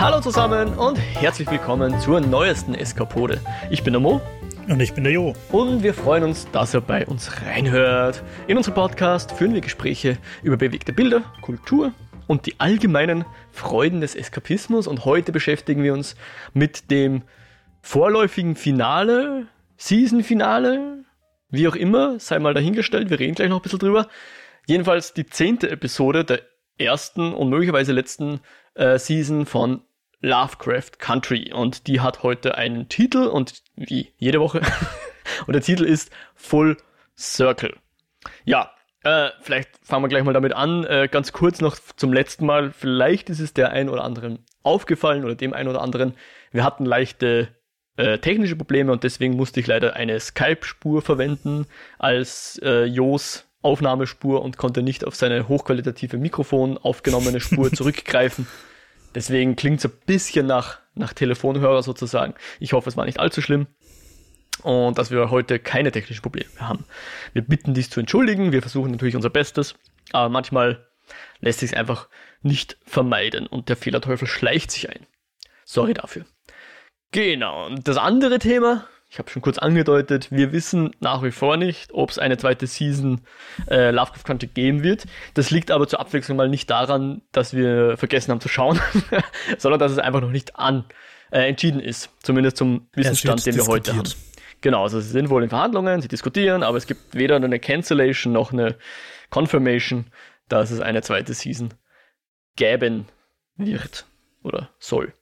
Hallo zusammen und herzlich willkommen zur neuesten Eskapode. Ich bin der Mo. Und ich bin der Jo. Und wir freuen uns, dass ihr bei uns reinhört. In unserem Podcast führen wir Gespräche über bewegte Bilder, Kultur und die allgemeinen Freuden des Eskapismus. Und heute beschäftigen wir uns mit dem vorläufigen Finale, Season-Finale, wie auch immer, sei mal dahingestellt, wir reden gleich noch ein bisschen drüber. Jedenfalls die zehnte Episode der ersten und möglicherweise letzten äh, Season von Lovecraft Country. Und die hat heute einen Titel und wie jede Woche. und der Titel ist Full Circle. Ja, äh, vielleicht fangen wir gleich mal damit an. Äh, ganz kurz noch zum letzten Mal. Vielleicht ist es der ein oder anderen aufgefallen oder dem ein oder anderen. Wir hatten leichte äh, technische Probleme und deswegen musste ich leider eine Skype-Spur verwenden als äh, Jos Aufnahmespur und konnte nicht auf seine hochqualitative Mikrofon aufgenommene Spur zurückgreifen. Deswegen klingt es ein bisschen nach, nach Telefonhörer sozusagen. Ich hoffe, es war nicht allzu schlimm und dass wir heute keine technischen Probleme haben. Wir bitten dies zu entschuldigen. Wir versuchen natürlich unser Bestes, aber manchmal lässt sich einfach nicht vermeiden und der Fehlerteufel schleicht sich ein. Sorry dafür. Genau. Und das andere Thema, ich habe schon kurz angedeutet, wir wissen nach wie vor nicht, ob es eine zweite Season äh, Lovecraft Country geben wird. Das liegt aber zur Abwechslung mal nicht daran, dass wir vergessen haben zu schauen, sondern dass es einfach noch nicht an äh, entschieden ist. Zumindest zum Wissensstand, den wir heute haben. Genau, also sie sind wohl in Verhandlungen, sie diskutieren, aber es gibt weder eine Cancellation noch eine Confirmation, dass es eine zweite Season geben wird oder soll.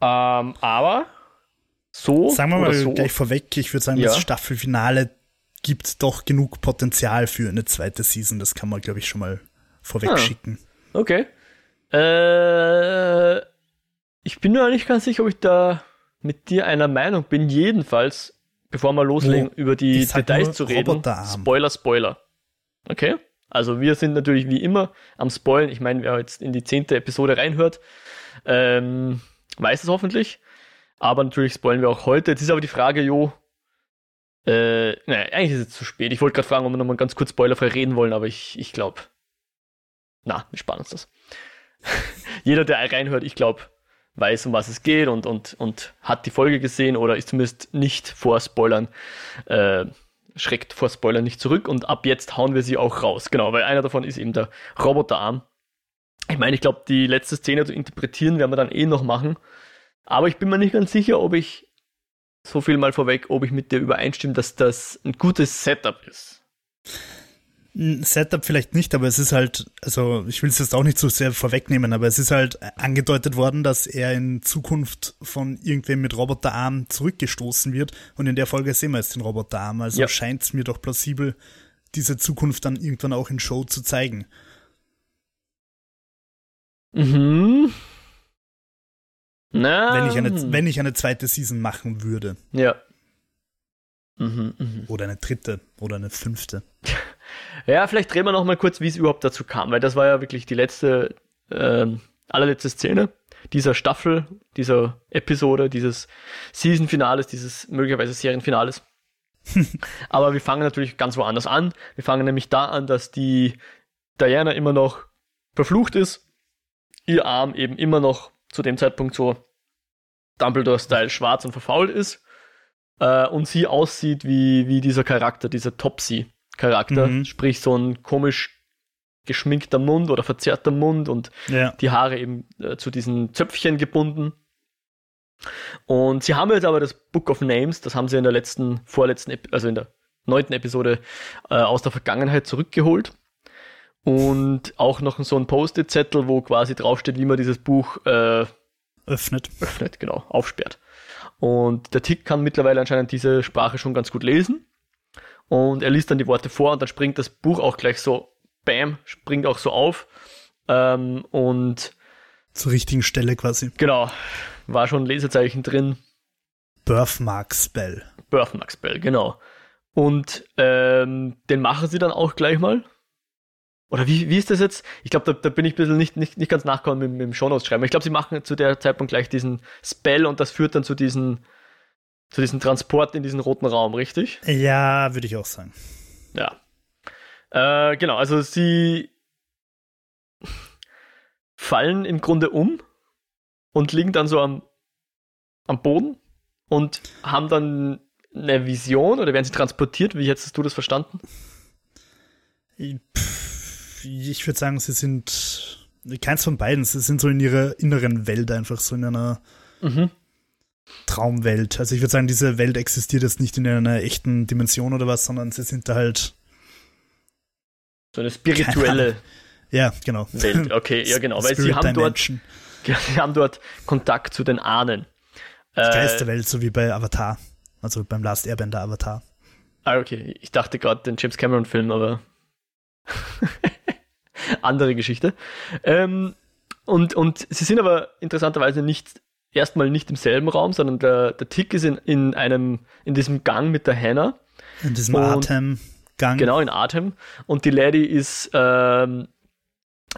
Ähm, aber so. Sagen wir mal so, gleich vorweg, ich würde sagen, Ja. das Staffelfinale gibt doch genug Potenzial für eine zweite Season. Das kann man, glaube ich, schon mal vorweg Ah. schicken. Okay. Äh, ich bin mir nicht ganz sicher, ob ich da mit dir einer Meinung bin. Jedenfalls, bevor wir loslegen, Oh, über die Details zu reden. Spoiler, Spoiler. Okay? Also wir sind natürlich wie immer am Spoilen. Ich meine, wer jetzt in die zehnte Episode reinhört, ähm, weiß es hoffentlich. Aber natürlich spoilen wir auch heute. Jetzt ist aber die Frage, Jo, äh, nein, eigentlich ist es zu spät. Ich wollte gerade fragen, ob wir nochmal ganz kurz spoilerfrei reden wollen, aber ich, ich glaube, na, wir sparen uns das. Jeder, der reinhört, ich glaube, weiß, um was es geht und, und, und hat die Folge gesehen oder ist zumindest nicht vor Spoilern, äh, schreckt vor Spoilern nicht zurück und ab jetzt hauen wir sie auch raus. Genau, weil einer davon ist eben der Roboterarm. Ich meine, ich glaube, die letzte Szene zu interpretieren werden wir dann eh noch machen. Aber ich bin mir nicht ganz sicher, ob ich, so viel mal vorweg, ob ich mit dir übereinstimme, dass das ein gutes Setup ist. Setup vielleicht nicht, aber es ist halt, also ich will es jetzt auch nicht so sehr vorwegnehmen, aber es ist halt angedeutet worden, dass er in Zukunft von irgendwem mit Roboterarm zurückgestoßen wird und in der Folge sehen wir jetzt den Roboterarm. Also Ja. scheint es mir doch plausibel, diese Zukunft dann irgendwann auch in Show zu zeigen. Mhm. Na, Wenn ich eine, wenn ich eine zweite Season machen würde. Ja. Mhm, mhm. Oder eine dritte oder eine fünfte. Ja, vielleicht drehen wir noch mal kurz, wie es überhaupt dazu kam, weil das war ja wirklich die letzte, ähm, allerletzte Szene dieser Staffel, dieser Episode, dieses Season-Finales, dieses möglicherweise Serienfinales. Aber wir fangen natürlich ganz woanders an. Wir fangen nämlich da an, dass die Diana immer noch verflucht ist, ihr Arm eben immer noch zu dem Zeitpunkt so Dumbledore-Style schwarz und verfault ist äh, und sie aussieht wie, wie dieser Charakter, dieser Topsy-Charakter, Mhm. sprich so ein komisch geschminkter Mund oder verzerrter Mund und Ja. die Haare eben äh, zu diesen Zöpfchen gebunden. Und sie haben jetzt aber das Book of Names, das haben sie in der letzten, vorletzten, also in der neunten Episode äh, aus der Vergangenheit zurückgeholt. Und auch noch so ein Post-it-Zettel, wo quasi draufsteht, wie man dieses Buch äh, Öffnet. öffnet, genau, aufsperrt. Und der Tick kann mittlerweile anscheinend diese Sprache schon ganz gut lesen. Und er liest dann die Worte vor und dann springt das Buch auch gleich so, bam, springt auch so auf. Ähm, und Zur richtigen Stelle quasi. genau, war schon ein Lesezeichen drin. Birthmark Spell. Birthmark Spell, genau. Und ähm, den machen sie dann auch gleich mal. Oder wie, wie ist das jetzt? Ich glaube, da, da bin ich ein bisschen nicht, nicht, nicht ganz nachgekommen mit, mit dem Shownotes schreiben. Ich glaube, sie machen zu der Zeitpunkt gleich diesen Spell und das führt dann zu diesen, zu diesem Transport in diesen roten Raum, richtig? Ja, würde ich auch sagen. Ja. Äh, genau, also sie fallen im Grunde um und liegen dann so am, am Boden und haben dann eine Vision oder werden sie transportiert? Wie hättest du das verstanden? Ich würde sagen, sie sind keins von beiden. Sie sind so in ihrer inneren Welt einfach so in einer mhm. Traumwelt. Also ich würde sagen, diese Welt existiert jetzt nicht in einer echten Dimension oder was, sondern sie sind da halt so eine spirituelle ja, genau. Welt. Okay, ja genau, weil sie haben dort sie haben dort Kontakt zu den Ahnen. Die äh, Geisterwelt, so wie bei Avatar. Also beim Last Airbender Avatar. Ah, okay. Ich dachte gerade den James Cameron Film, aber andere Geschichte. Ähm, und, und sie sind aber interessanterweise nicht erstmal nicht im selben Raum, sondern der, der Tick ist in, in einem, in diesem Gang mit der Hannah. In diesem Atemgang. Genau, in Atem. Und die Lady ist ähm,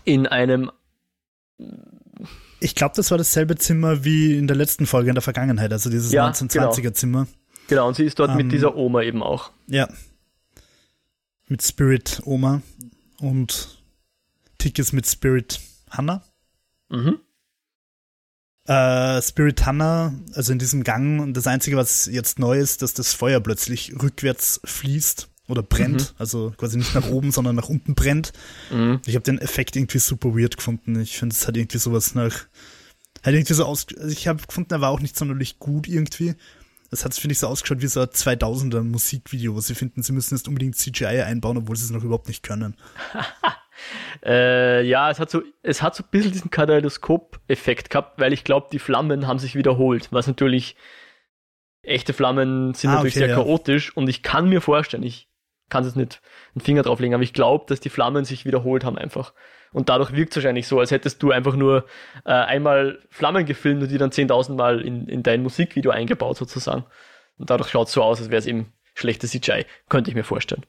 in einem. Ich glaube, das war dasselbe Zimmer wie in der letzten Folge in der Vergangenheit, also dieses ja, 1920er genau. Zimmer. Genau, und sie ist dort ähm, mit dieser Oma eben auch. Ja. Mit Spirit Oma und Tick ist mit Spirit Hannah. Mhm äh, Spirit Hannah, also in diesem Gang, und das Einzige, was jetzt neu ist, dass das Feuer plötzlich rückwärts fließt oder brennt, mhm. also quasi nicht nach oben, sondern nach unten brennt. Mhm. Ich habe den Effekt irgendwie super weird gefunden. Ich finde, es hat irgendwie sowas nach, hat irgendwie so aus, also ich habe gefunden, er war auch nicht sonderlich gut irgendwie. Das hat, finde ich, so ausgeschaut wie so ein 2000er Musikvideo, wo sie finden, sie müssen jetzt unbedingt CGI einbauen, obwohl sie es noch überhaupt nicht können. Äh, ja, es hat so, es hat so ein bisschen diesen Kaleidoskop-Effekt gehabt, weil ich glaube, die Flammen haben sich wiederholt, was natürlich echte Flammen sind ah, natürlich okay, sehr ja. chaotisch und ich kann mir vorstellen, ich kann es nicht einen Finger drauflegen, aber ich glaube, dass die Flammen sich wiederholt haben einfach. Und dadurch wirkt es wahrscheinlich so, als hättest du einfach nur äh, einmal Flammen gefilmt und die dann 10.000 Mal in, in dein Musikvideo eingebaut sozusagen. Und dadurch schaut es so aus, als wäre es eben schlechtes CGI. Könnte ich mir vorstellen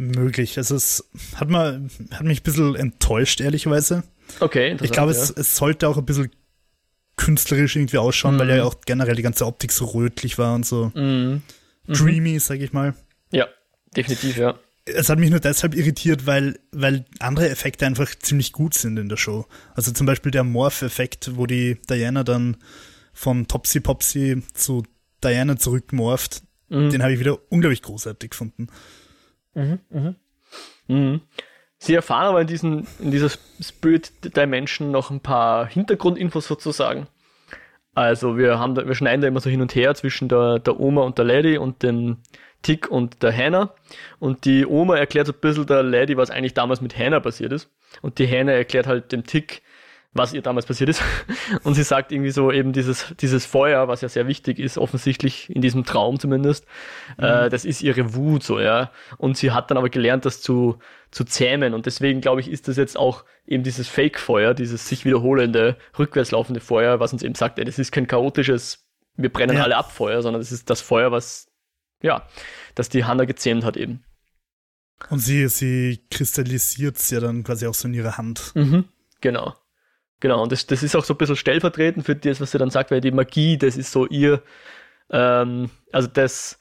möglich. Also es hat, mal, hat mich ein bisschen enttäuscht, ehrlicherweise. Okay, Ich glaube, ja. es, es sollte auch ein bisschen künstlerisch irgendwie ausschauen, mhm. weil ja auch generell die ganze Optik so rötlich war und so mhm. mhm. dreamy, sag ich mal. Ja, definitiv, ja. Es hat mich nur deshalb irritiert, weil, weil andere Effekte einfach ziemlich gut sind in der Show. Also zum Beispiel der Morph-Effekt, wo die Diana dann von Topsy Popsy zu Diana zurückmorpht, mhm. den habe ich wieder unglaublich großartig gefunden. Mhm, mhm. Mhm. Sie erfahren aber in, diesen, in dieser Spirit Dimension noch ein paar Hintergrundinfos sozusagen. Also wir haben da, wir schneiden da immer so hin und her zwischen der, der Oma und der Lady und dem Tick und der Hannah. Und die Oma erklärt so ein bisschen der Lady, was eigentlich damals mit Hannah passiert ist. Und die Hannah erklärt halt dem Tick, was ihr damals passiert ist. Und sie sagt irgendwie so eben dieses, dieses Feuer, was ja sehr wichtig ist, offensichtlich in diesem Traum zumindest, mhm. äh, das ist ihre Wut so, ja. Und sie hat dann aber gelernt, das zu, zu zähmen. Und deswegen, glaube ich, ist das jetzt auch eben dieses Fake-Feuer, dieses sich wiederholende, rückwärts laufende Feuer, was uns eben sagt, ey, das ist kein chaotisches, wir brennen ja. alle ab Feuer, sondern das ist das Feuer, was, ja, das die Hanna gezähmt hat eben. Und sie, sie kristallisiert es ja dann quasi auch so in ihrer Hand. Mhm, genau. Genau, und das, das ist auch so ein bisschen stellvertretend für das, was sie dann sagt, weil die Magie, das ist so ihr, ähm, also das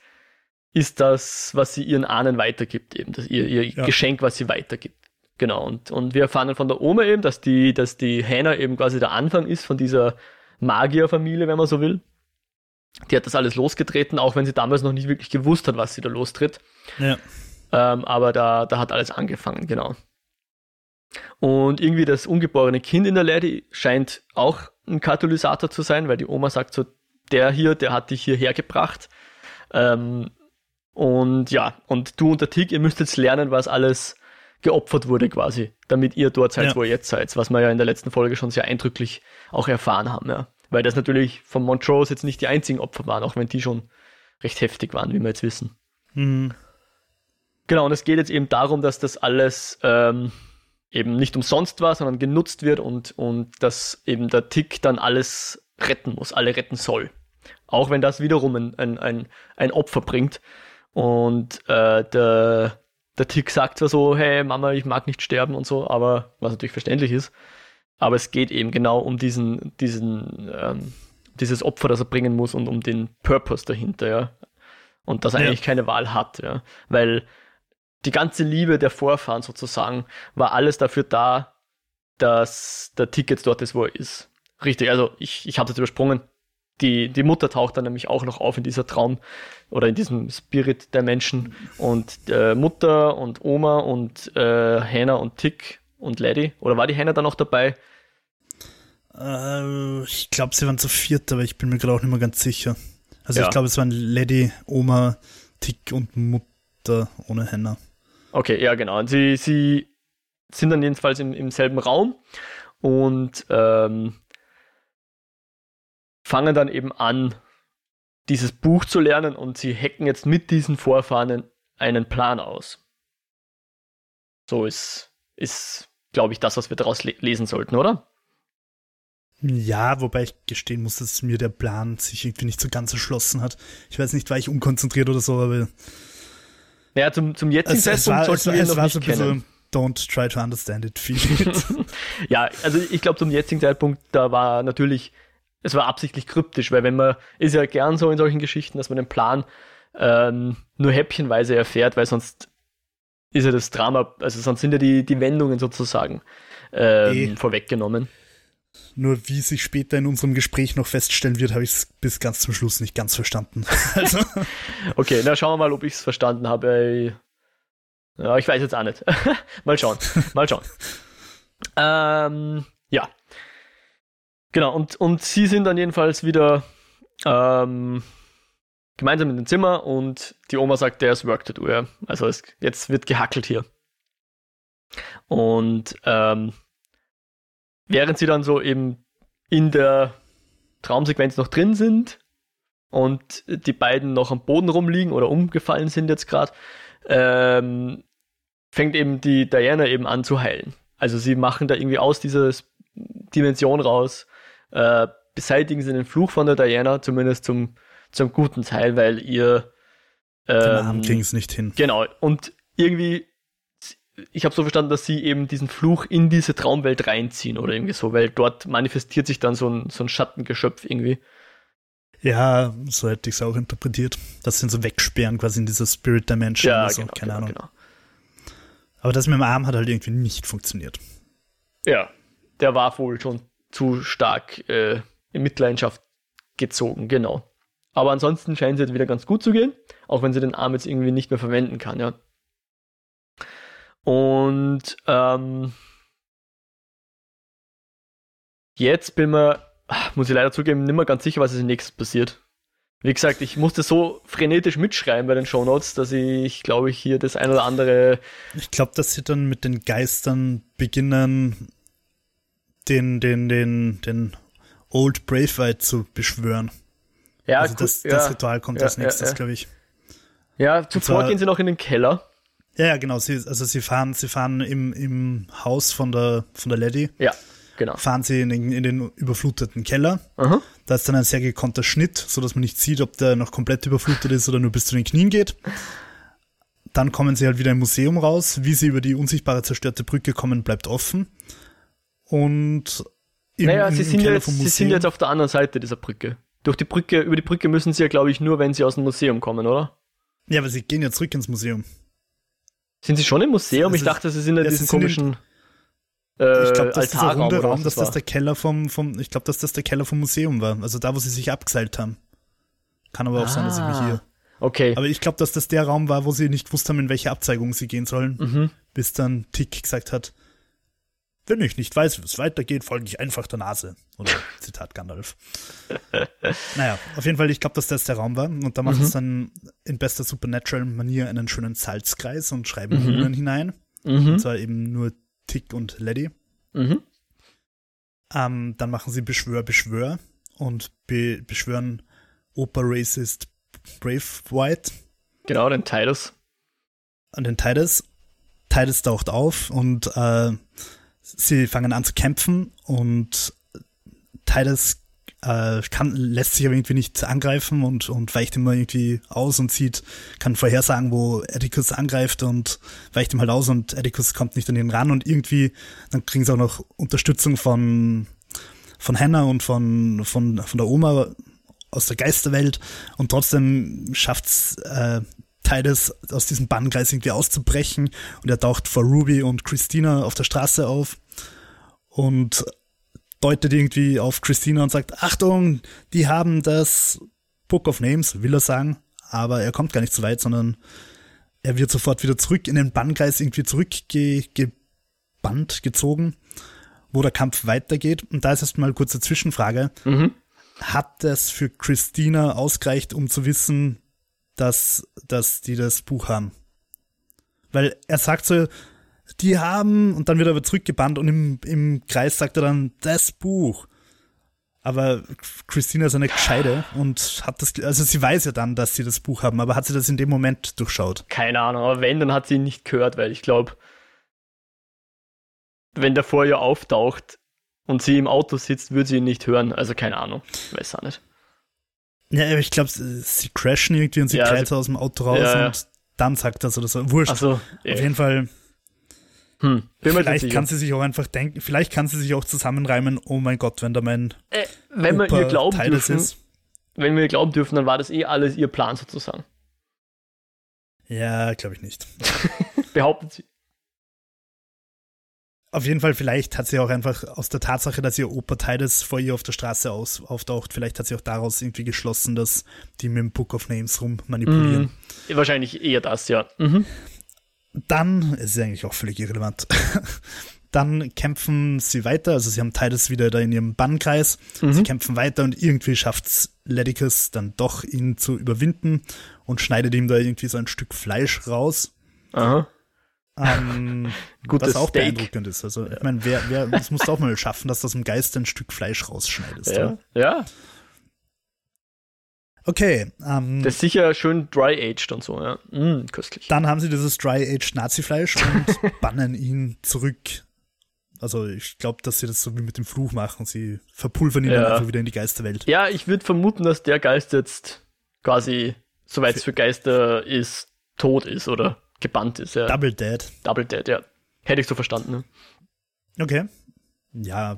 ist das, was sie ihren Ahnen weitergibt, eben, das ihr, ihr ja. Geschenk, was sie weitergibt. Genau, und, und wir erfahren dann von der Oma eben, dass die, dass die Hannah eben quasi der Anfang ist von dieser Magierfamilie, wenn man so will. Die hat das alles losgetreten, auch wenn sie damals noch nicht wirklich gewusst hat, was sie da lostritt. Ja. Ähm, aber da, da hat alles angefangen, genau. Und irgendwie das ungeborene Kind in der Lady scheint auch ein Katalysator zu sein, weil die Oma sagt so, der hier, der hat dich hierher gebracht. Ähm, und ja, und du und der Tick, ihr müsst jetzt lernen, was alles geopfert wurde quasi, damit ihr dort seid, ja. wo ihr jetzt seid, was wir ja in der letzten Folge schon sehr eindrücklich auch erfahren haben, ja. Weil das natürlich von Montrose jetzt nicht die einzigen Opfer waren, auch wenn die schon recht heftig waren, wie wir jetzt wissen. Mhm. Genau, und es geht jetzt eben darum, dass das alles ähm, eben nicht umsonst war, sondern genutzt wird und, und dass eben der Tick dann alles retten muss, alle retten soll. Auch wenn das wiederum ein, ein, ein, ein Opfer bringt. Und äh, der, der Tick sagt zwar so, hey Mama, ich mag nicht sterben und so, aber was natürlich verständlich ist. Aber es geht eben genau um diesen, diesen, ähm, dieses Opfer, das er bringen muss und um den Purpose dahinter, ja. Und dass er ja. eigentlich keine Wahl hat, ja. Weil die ganze Liebe der Vorfahren sozusagen war alles dafür da, dass der Ticket dort ist, wo er ist. Richtig, also ich, ich habe das übersprungen. Die, die Mutter taucht dann nämlich auch noch auf in dieser Traum oder in diesem Spirit der Menschen. Und äh, Mutter und Oma und äh, Hannah und Tick und Lady. Oder war die Hannah dann noch dabei? Äh, ich glaube, sie waren zu viert, aber ich bin mir gerade auch nicht mehr ganz sicher. Also ja. ich glaube, es waren Lady, Oma, Tick und Mutter ohne Hannah. Okay, ja genau. Und sie, sie sind dann jedenfalls im, im selben Raum und ähm, fangen dann eben an, dieses Buch zu lernen und sie hacken jetzt mit diesen Vorfahren einen Plan aus. So ist, ist glaube ich, das, was wir daraus le lesen sollten, oder? Ja, wobei ich gestehen muss, dass mir der Plan sich irgendwie nicht so ganz erschlossen hat. Ich weiß nicht, war ich unkonzentriert oder so, aber. Naja, zum, zum jetzigen es, Zeitpunkt sollten wir es, noch war nicht so kennen. Don't try to understand it, feel it. ja, also ich glaube, zum jetzigen Zeitpunkt, da war natürlich es war absichtlich kryptisch, weil wenn man, ist ja gern so in solchen Geschichten, dass man den Plan ähm, nur häppchenweise erfährt, weil sonst ist ja das Drama, also sonst sind ja die, die Wendungen sozusagen ähm, e. vorweggenommen. Nur wie sich später in unserem Gespräch noch feststellen wird, habe ich es bis ganz zum Schluss nicht ganz verstanden. also. Okay, na schauen wir mal, ob ich es verstanden habe. Ja, ich weiß jetzt auch nicht. mal schauen. Mal schauen. ähm, ja. Genau, und, und sie sind dann jedenfalls wieder ähm, gemeinsam in dem Zimmer und die Oma sagt, there's work to do. Ja. Also es, jetzt wird gehackelt hier. Und ähm, während sie dann so eben in der Traumsequenz noch drin sind und die beiden noch am Boden rumliegen oder umgefallen sind jetzt gerade, ähm, fängt eben die Diana eben an zu heilen. Also sie machen da irgendwie aus dieser Dimension raus äh, beseitigen sie den Fluch von der Diana, zumindest zum, zum guten Teil, weil ihr ähm, den Arm ging es nicht hin. Genau. Und irgendwie, ich habe so verstanden, dass sie eben diesen Fluch in diese Traumwelt reinziehen oder irgendwie so, weil dort manifestiert sich dann so ein, so ein Schattengeschöpf irgendwie. Ja, so hätte ich es auch interpretiert. Dass sie ihn so wegsperren, quasi in dieser Spirit Dimension ja, oder so, genau, keine genau, Ahnung. Genau. Aber das mit dem Arm hat halt irgendwie nicht funktioniert. Ja, der war wohl schon zu stark äh, in Mitleidenschaft gezogen, genau. Aber ansonsten scheint es jetzt wieder ganz gut zu gehen, auch wenn sie den Arm jetzt irgendwie nicht mehr verwenden kann, ja. Und ähm, jetzt bin mir, muss ich leider zugeben, nicht mehr ganz sicher, was als nächstes passiert. Wie gesagt, ich musste so frenetisch mitschreiben bei den Shownotes, dass ich, glaube ich, hier das ein oder andere. Ich glaube, dass sie dann mit den Geistern beginnen, den, den, den, den Old Braithwaite zu beschwören. Ja, also das, ja, das Ritual kommt ja, als nächstes, ja, glaube ich. Ja, zuvor zwar, gehen sie noch in den Keller. Ja, ja, genau. Sie, also sie fahren, sie fahren im, im Haus von der, von der Lady. Ja, genau. Fahren sie in den, in den überfluteten Keller. Aha. Da ist dann ein sehr gekonnter Schnitt, so dass man nicht sieht, ob der noch komplett überflutet ist oder nur bis zu den Knien geht. Dann kommen sie halt wieder im Museum raus. Wie sie über die unsichtbare zerstörte Brücke kommen, bleibt offen. Und im, naja, sie, sind jetzt, sie sind jetzt auf der anderen Seite dieser Brücke. Durch die Brücke, über die Brücke müssen sie ja, glaube ich, nur, wenn sie aus dem Museum kommen, oder? Ja, aber sie gehen ja zurück ins Museum. Sind sie schon im Museum? ich dachte, sie sind in ja, diesem komischen. Äh, ich glaube, dass dieser runde Raum, dass das der Keller vom, vom, ich glaube, dass das der Keller vom Museum war. Also da, wo sie sich abgeseilt haben. Kann aber auch ah, sein, dass ich mich hier. Okay. Aber ich glaube, dass das der Raum war, wo sie nicht gewusst haben, in welche Abzeigung sie gehen sollen. Mhm. Bis dann Tick gesagt hat, wenn ich nicht weiß, wie es weitergeht, folge ich einfach der Nase. Oder Zitat Gandalf. naja, auf jeden Fall, ich glaube, dass das der Raum war. Und da machen mhm. sie dann in bester Supernatural-Manier einen schönen Salzkreis und schreiben mhm. Runen hinein. Mhm. Und zwar eben nur Tick und Lady. Mhm. Ähm, dann machen sie Beschwör, Beschwör und be beschwören Oper Racist Brave White. Genau, den Titus. Und den Titus. Titus taucht auf und äh, sie fangen an zu kämpfen und Titus äh, kann, lässt sich aber irgendwie nicht angreifen und, und weicht immer irgendwie aus und sieht, kann vorhersagen, wo Atticus angreift und weicht ihm halt aus und Atticus kommt nicht an ihn ran und irgendwie, dann kriegen sie auch noch Unterstützung von, von Hannah und von, von, von der Oma aus der Geisterwelt und trotzdem schafft's äh, Titus aus diesem Bannkreis irgendwie auszubrechen und er taucht vor Ruby und Christina auf der Straße auf und deutet irgendwie auf Christina und sagt, Achtung, die haben das Book of Names, will er sagen, aber er kommt gar nicht so weit, sondern er wird sofort wieder zurück in den Bannkreis irgendwie zurückgebannt, gezogen, wo der Kampf weitergeht. Und da ist erstmal eine kurze Zwischenfrage. Mhm. Hat das für Christina ausgereicht, um zu wissen, dass, dass die das Buch haben? Weil er sagt so, die haben, und dann wird er aber zurückgebannt und im, im Kreis sagt er dann, das Buch. Aber Christina ist eine Gescheide und hat das, also sie weiß ja dann, dass sie das Buch haben, aber hat sie das in dem Moment durchschaut? Keine Ahnung, aber wenn, dann hat sie ihn nicht gehört, weil ich glaube, wenn der vor ihr auftaucht und sie im Auto sitzt, würde sie ihn nicht hören. Also keine Ahnung, weiß auch nicht. Ja, aber ich glaube, sie crashen irgendwie und sie Ja, sie- aus dem Auto raus Ja, ja. und dann sagt so, das so. Wurscht. Also, Auf jeden Fall, hm, vielleicht kann sie sich auch einfach denken, vielleicht kann sie sich auch zusammenreimen, oh mein Gott, wenn da mein Äh, wenn wir Opa ihr glauben Teil dürfen, ist. wenn wir ihr glauben dürfen, dann war das eh alles ihr Plan sozusagen. Ja, glaube ich nicht. Behauptet sie. Auf jeden Fall, vielleicht hat sie auch einfach aus der Tatsache, dass ihr Opa Titus vor ihr auf der Straße aus, auftaucht, vielleicht hat sie auch daraus irgendwie geschlossen, dass die mit dem Book of Names rum manipulieren. Mhm. Wahrscheinlich eher das, ja. Mhm. Dann, es ist eigentlich auch völlig irrelevant, dann kämpfen sie weiter, also sie haben Titus wieder da in ihrem Bannkreis, Mhm. sie kämpfen weiter und irgendwie schafft's Leticus dann doch, ihn zu überwinden und schneidet ihm da irgendwie so ein Stück Fleisch raus. Aha. Ähm, Gutes was auch Steak. beeindruckend ist. Also, ich meine, wer, wer, das musst du auch mal schaffen, dass du aus dem Geist ein Stück Fleisch rausschneidest. Ja. Ja. ja. Okay, ähm, Das ist sicher schön dry-aged und so, ja. Mm, köstlich. dann haben sie dieses Dry-Aged Nazi-Fleisch und bannen ihn zurück. Also, ich glaube, dass sie das so wie mit dem Fluch machen. Sie verpulvern ihn Ja. dann einfach wieder in die Geisterwelt. Ja, ich würde vermuten, dass der Geist jetzt quasi, soweit es für Geister ist, tot ist oder gebannt ist. Ja. Double Dead. Double Dead, ja. Hätte ich so verstanden. Ne? Okay. Ja,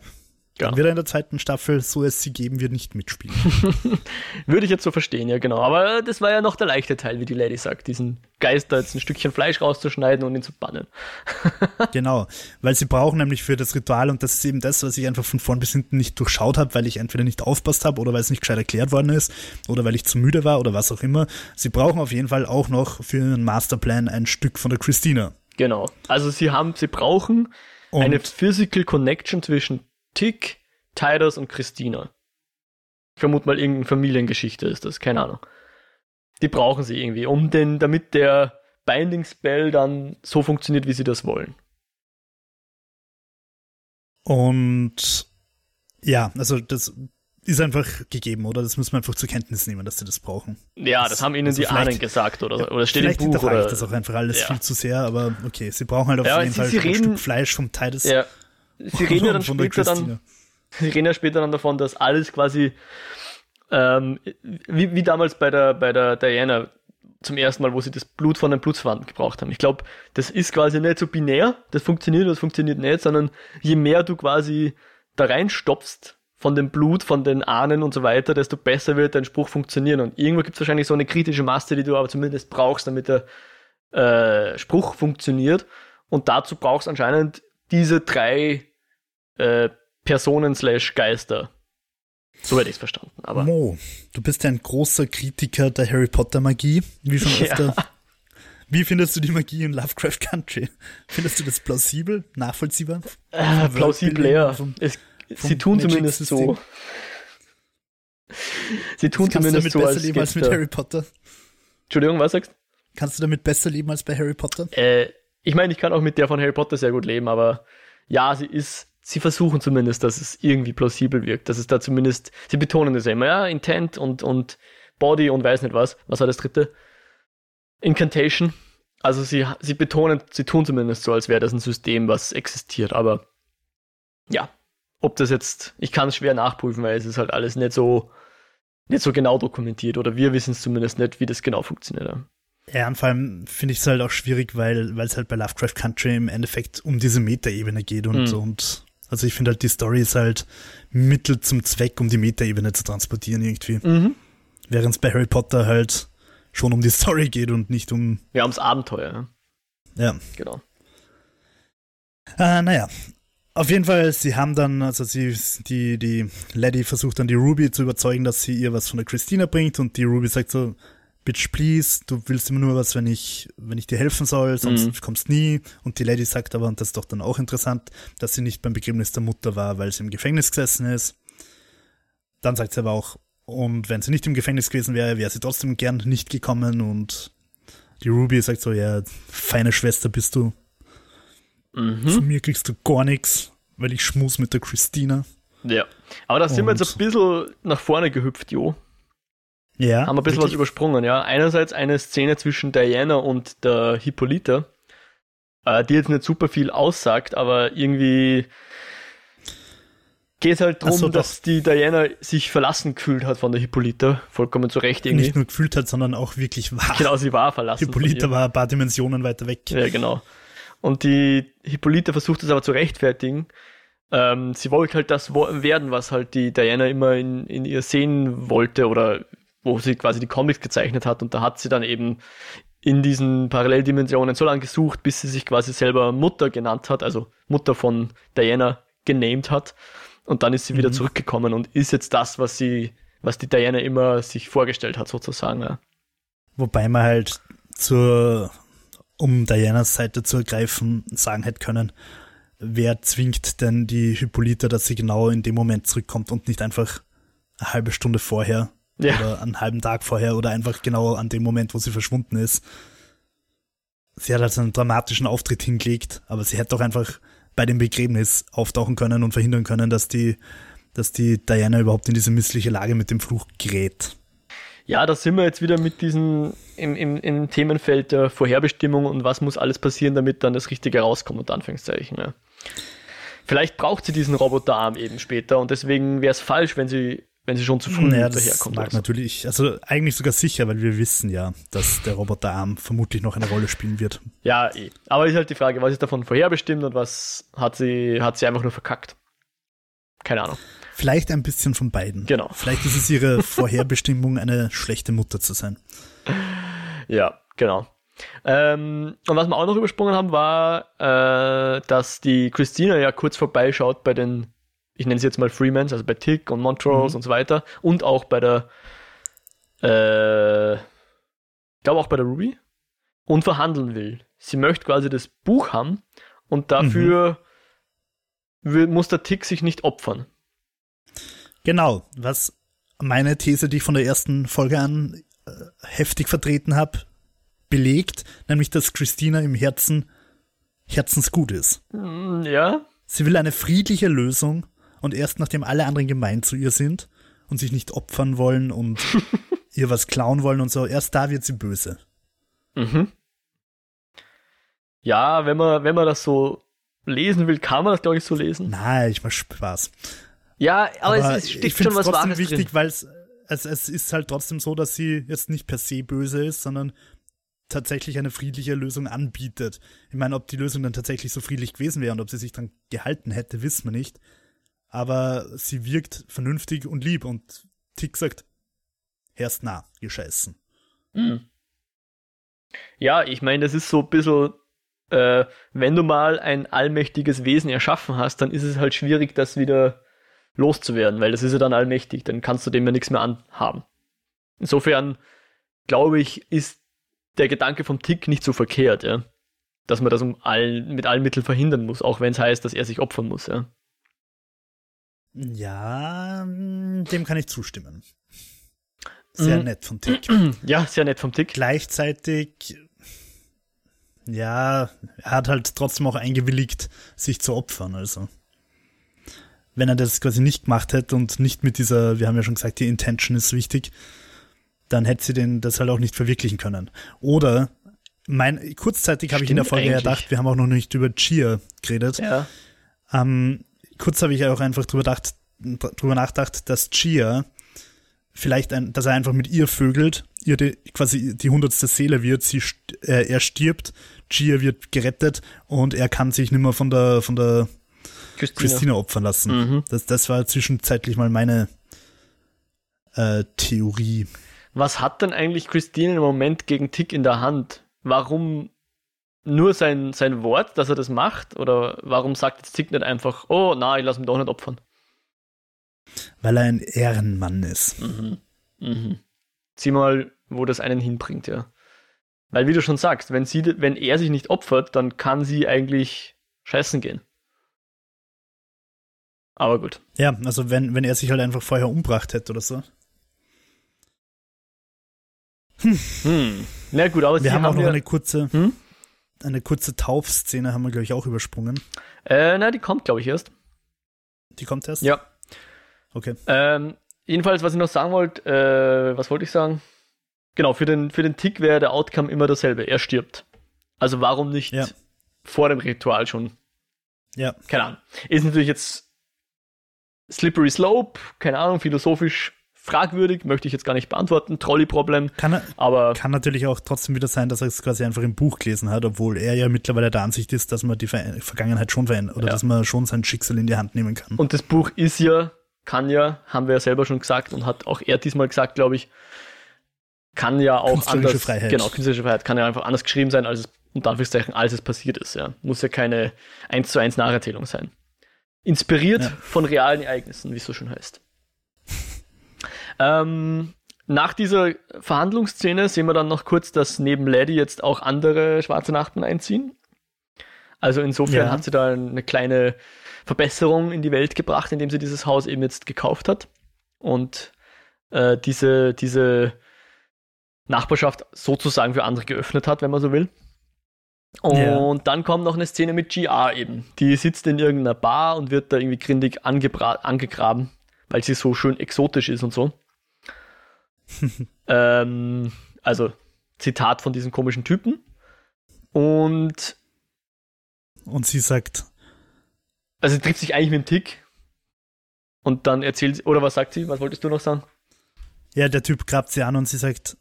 Ja. dann wird er in der zweiten Staffel, so es sie geben wird, nicht mitspielen. Würde ich jetzt so verstehen, ja, genau. Aber das war ja noch der leichte Teil, wie die Lady sagt, diesen Geist da jetzt ein Stückchen Fleisch rauszuschneiden und ihn zu bannen. Genau, weil sie brauchen nämlich für das Ritual, und das ist eben das, was ich einfach von vorn bis hinten nicht durchschaut habe, weil ich entweder nicht aufpasst habe oder weil es nicht gescheit erklärt worden ist oder weil ich zu müde war oder was auch immer. Sie brauchen auf jeden Fall auch noch für ihren Masterplan ein Stück von der Christina. Genau. Also sie haben, sie brauchen Und eine Physical Connection zwischen Tick, Titus und Christina. Ich vermute mal irgendeine Familiengeschichte ist das, keine Ahnung. Die brauchen sie irgendwie, um den, damit der Binding Spell dann so funktioniert, wie sie das wollen. Und ja, also das ist einfach gegeben, oder? Das muss man einfach zur Kenntnis nehmen, dass sie das brauchen. Ja, das haben ihnen Also die Ahnen gesagt oder, Ja, oder steht im Vielleicht Buch oder. ich das auch einfach alles ja. viel zu sehr, aber okay, sie brauchen halt auf Ja, jeden sie- Fall sie ein reden- Stück Fleisch vom Titus. Ja. Sie reden ja dann später dann, sie reden ja später dann davon, dass alles quasi ähm, wie, wie damals bei der, bei der Diana zum ersten Mal, wo sie das Blut von den Blutsverwandten gebraucht haben. Ich glaube, das ist quasi nicht so binär, das funktioniert oder das funktioniert nicht, sondern je mehr du quasi da reinstopfst von dem Blut, von den Ahnen und so weiter, desto besser wird dein Spruch funktionieren. Und irgendwo gibt es wahrscheinlich so eine kritische Masse, die du aber zumindest brauchst, damit der äh, Spruch funktioniert. Und dazu brauchst anscheinend diese drei äh, Personen slash Geister. So hätte ich es verstanden. Aber Mo, du bist ja ein großer Kritiker der Harry Potter Magie, wie schon Ja. öfter. Wie findest du die Magie in Lovecraft Country? Findest du das plausibel, nachvollziehbar? äh, plausibel ja. vom- Es, vom sie tun Magic zumindest System. so. Sie tun Kannst du zumindest damit so, besser als leben als mit da- Harry Potter? Entschuldigung, was sagst Kannst du damit besser leben als bei Harry Potter? Äh, ich meine, ich kann auch mit der von Harry Potter sehr gut leben, aber ja, sie ist, sie versuchen zumindest, dass es irgendwie plausibel wirkt, dass es da zumindest, sie betonen das ja immer, ja, Intent und, und Body und weiß nicht was, was war das dritte? Incantation. Also sie, sie betonen, sie tun zumindest so, als wäre das ein System, was existiert, aber ja, ob das jetzt, ich kann es schwer nachprüfen, weil es ist halt alles nicht so, nicht so genau dokumentiert oder wir wissen es zumindest nicht, wie das genau funktioniert. Ja. Ja, und vor allem finde ich es halt auch schwierig, weil weil es halt bei Lovecraft Country im Endeffekt um diese Metaebene geht und, Mhm. und also ich finde halt, die Story ist halt Mittel zum Zweck, um die Metaebene zu transportieren irgendwie. Mhm. Während es bei Harry Potter halt schon um die Story geht und nicht um, Ja, ums Abenteuer, ja. ja. genau. Äh, naja. Auf jeden Fall, sie haben dann, also sie, die, die Lady versucht dann die Ruby zu überzeugen, dass sie ihr was von der Christina bringt und die Ruby sagt so, Bitch, please, du willst immer nur was, wenn ich, wenn ich dir helfen soll, sonst mhm. kommst nie. Und die Lady sagt aber, und das ist doch dann auch interessant, dass sie nicht beim Begräbnis der Mutter war, weil sie im Gefängnis gesessen ist. Dann sagt sie aber auch, und wenn sie nicht im Gefängnis gewesen wäre, wäre sie trotzdem gern nicht gekommen und die Ruby sagt so, ja, feine Schwester bist du. Mhm. Von mir kriegst du gar nichts, weil ich schmus mit der Christina. Ja, aber da sind wir jetzt ein bisschen nach vorne gehüpft, Jo. Ja. Haben wir ein bisschen wirklich? was übersprungen, ja. Einerseits eine Szene zwischen Diana und der Hippolyta, äh, die jetzt nicht super viel aussagt, aber irgendwie geht es halt darum, so, dass die Diana sich verlassen gefühlt hat von der Hippolyta. Vollkommen zu Recht irgendwie. Nicht nur gefühlt hat, sondern auch wirklich war. Genau, sie war verlassen. Hippolyta war ein paar Dimensionen weiter weg. Ja, genau. Und die Hippolyta versucht es aber zu rechtfertigen. Ähm, sie wollte halt das werden, was halt die Diana immer in, in ihr sehen wollte oder wo sie quasi die Comics gezeichnet hat. Und da hat sie dann eben in diesen Paralleldimensionen so lange gesucht, bis sie sich quasi selber Mutter genannt hat, also Mutter von Diana genamed hat. Und dann ist sie mhm. wieder zurückgekommen und ist jetzt das, was sie, was die Diana immer sich vorgestellt hat, sozusagen. Ja. Wobei man halt zur um Dianas Seite zu ergreifen, sagen hätte können, wer zwingt denn die Hippolyta, dass sie genau in dem Moment zurückkommt und nicht einfach eine halbe Stunde vorher ja. oder einen halben Tag vorher oder einfach genau an dem Moment, wo sie verschwunden ist. Sie hat also einen dramatischen Auftritt hingelegt, aber sie hätte doch einfach bei dem Begräbnis auftauchen können und verhindern können, dass die, dass die Diana überhaupt in diese missliche Lage mit dem Fluch gerät. Ja, da sind wir jetzt wieder mit diesem im, im, im Themenfeld der Vorherbestimmung und was muss alles passieren, damit dann das Richtige rauskommt, unter Anführungszeichen. Ja. Vielleicht braucht sie diesen Roboterarm eben später und deswegen wäre es falsch, wenn sie, wenn sie schon zu früh naja, daherkommt. Das mag natürlich, also eigentlich sogar sicher, weil wir wissen ja, dass der Roboterarm vermutlich noch eine Rolle spielen wird. Ja, eh. aber ist halt die Frage, was ist davon vorherbestimmt und was hat sie, hat sie einfach nur verkackt? Keine Ahnung. Vielleicht ein bisschen von beiden. Genau. Vielleicht ist es ihre Vorherbestimmung, eine schlechte Mutter zu sein. Ja, genau. Ähm, und was wir auch noch übersprungen haben, war, äh, dass die Christina ja kurz vorbeischaut bei den, ich nenne sie jetzt mal Freemans, also bei Tick und Montrose mhm. und so weiter. Und auch bei der, äh, ich glaube auch bei der Ruby. Und verhandeln will. Sie möchte quasi das Buch haben und dafür mhm. muss der Tick sich nicht opfern. Genau, was meine These, die ich von der ersten Folge an äh, heftig vertreten habe, belegt, nämlich dass Christina im Herzen herzensgut ist. Mm, ja. Sie will eine friedliche Lösung und erst nachdem alle anderen gemein zu ihr sind und sich nicht opfern wollen und ihr was klauen wollen und so, erst da wird sie böse. Mhm. Ja, wenn man, wenn man das so lesen will, kann man das, glaube ich, so lesen. Nein, ich mach Spaß. Ja, aber, aber es, es steckt schon was trotzdem wichtig, weil es, es ist halt trotzdem so, dass sie jetzt nicht per se böse ist, sondern tatsächlich eine friedliche Lösung anbietet. Ich meine, ob die Lösung dann tatsächlich so friedlich gewesen wäre und ob sie sich dann gehalten hätte, wissen wir nicht. Aber sie wirkt vernünftig und lieb und Tick sagt, erst nah, gescheißen. Mhm. Ja, ich meine, das ist so ein bisschen, äh, wenn du mal ein allmächtiges Wesen erschaffen hast, dann ist es halt schwierig, das wieder loszuwerden, weil das ist ja dann allmächtig, dann kannst du dem ja nichts mehr anhaben. Insofern glaube ich, ist der Gedanke vom Tick nicht so verkehrt, ja. Dass man das um all, mit allen Mitteln verhindern muss, auch wenn es heißt, dass er sich opfern muss, ja. Ja, dem kann ich zustimmen. Sehr mhm. nett vom Tick. Ja, sehr nett vom Tick. Gleichzeitig, ja, er hat halt trotzdem auch eingewilligt, sich zu opfern, also wenn er das quasi nicht gemacht hätte und nicht mit dieser, wir haben ja schon gesagt, die Intention ist wichtig, dann hätte sie den das halt auch nicht verwirklichen können. Oder mein kurzzeitig habe ich in der Folge eigentlich. gedacht, wir haben auch noch nicht über Chia geredet. Ja. Ähm, kurz habe ich auch einfach drüber, gedacht, drüber nachgedacht, dass Chia vielleicht ein, dass er einfach mit ihr vögelt, ihr die, quasi die hundertste Seele wird, sie äh, er stirbt, Chia wird gerettet und er kann sich nicht mehr von der von der Christina, Christina opfern lassen. Mhm. Das, das war zwischenzeitlich mal meine äh, Theorie. Was hat denn eigentlich Christine im Moment gegen Tick in der Hand? Warum nur sein, sein Wort, dass er das macht? Oder warum sagt jetzt Tick nicht einfach, oh, na, ich lasse mich doch nicht opfern? Weil er ein Ehrenmann ist. Mhm. Mhm. Sieh mal, wo das einen hinbringt, ja. Weil, wie du schon sagst, wenn, sie, wenn er sich nicht opfert, dann kann sie eigentlich scheißen gehen. Aber gut. Ja, also wenn, wenn er sich halt einfach vorher umbracht hätte oder so. Hm. hm. Na gut, aber wir haben auch noch ja eine kurze, hm? Eine kurze Taufszene haben wir, glaube ich, auch übersprungen. Äh, na, die kommt, glaube ich, erst. Die kommt erst? Ja. Okay. Ähm, jedenfalls, was ich noch sagen wollte, äh, was wollte ich sagen? Genau, für den, für den Tick wäre der Outcome immer dasselbe. Er stirbt. Also warum nicht ja. vor dem Ritual schon? Ja. Keine Ahnung. Ist natürlich jetzt Slippery Slope, keine Ahnung, philosophisch fragwürdig, möchte ich jetzt gar nicht beantworten, Trolley-Problem. Kann, aber kann natürlich auch trotzdem wieder sein, dass er es quasi einfach im Buch gelesen hat, obwohl er ja mittlerweile der Ansicht ist, dass man die Ver Vergangenheit schon verändert oder ja. dass man schon sein Schicksal in die Hand nehmen kann. Und das Buch ist ja, kann ja, haben wir ja selber schon gesagt und hat auch er diesmal gesagt, glaube ich, kann ja auch anders, Freiheit. genau, künstlerische Freiheit kann ja einfach anders geschrieben sein, als es unter Anführungszeichen, als es passiert ist, ja. Muss ja keine 1 zu 1 Nacherzählung sein. Inspiriert ja. von realen Ereignissen, wie es so schön heißt. Ähm, nach dieser Verhandlungsszene sehen wir dann noch kurz, dass neben Lady jetzt auch andere schwarze Nachbarn einziehen. Also insofern ja. hat sie da eine kleine Verbesserung in die Welt gebracht, indem sie dieses Haus eben jetzt gekauft hat. Und äh, diese, diese Nachbarschaft sozusagen für andere geöffnet hat, wenn man so will. Und yeah. dann kommt noch eine Szene mit GR eben. Die sitzt in irgendeiner Bar und wird da irgendwie grindig angegraben, weil sie so schön exotisch ist und so. ähm, also Zitat von diesen komischen Typen. Und und sie sagt also sie trifft sich eigentlich mit dem Tick und dann erzählt sie, oder was sagt sie? Was wolltest du noch sagen? Ja, der Typ grabt sie an und sie sagt,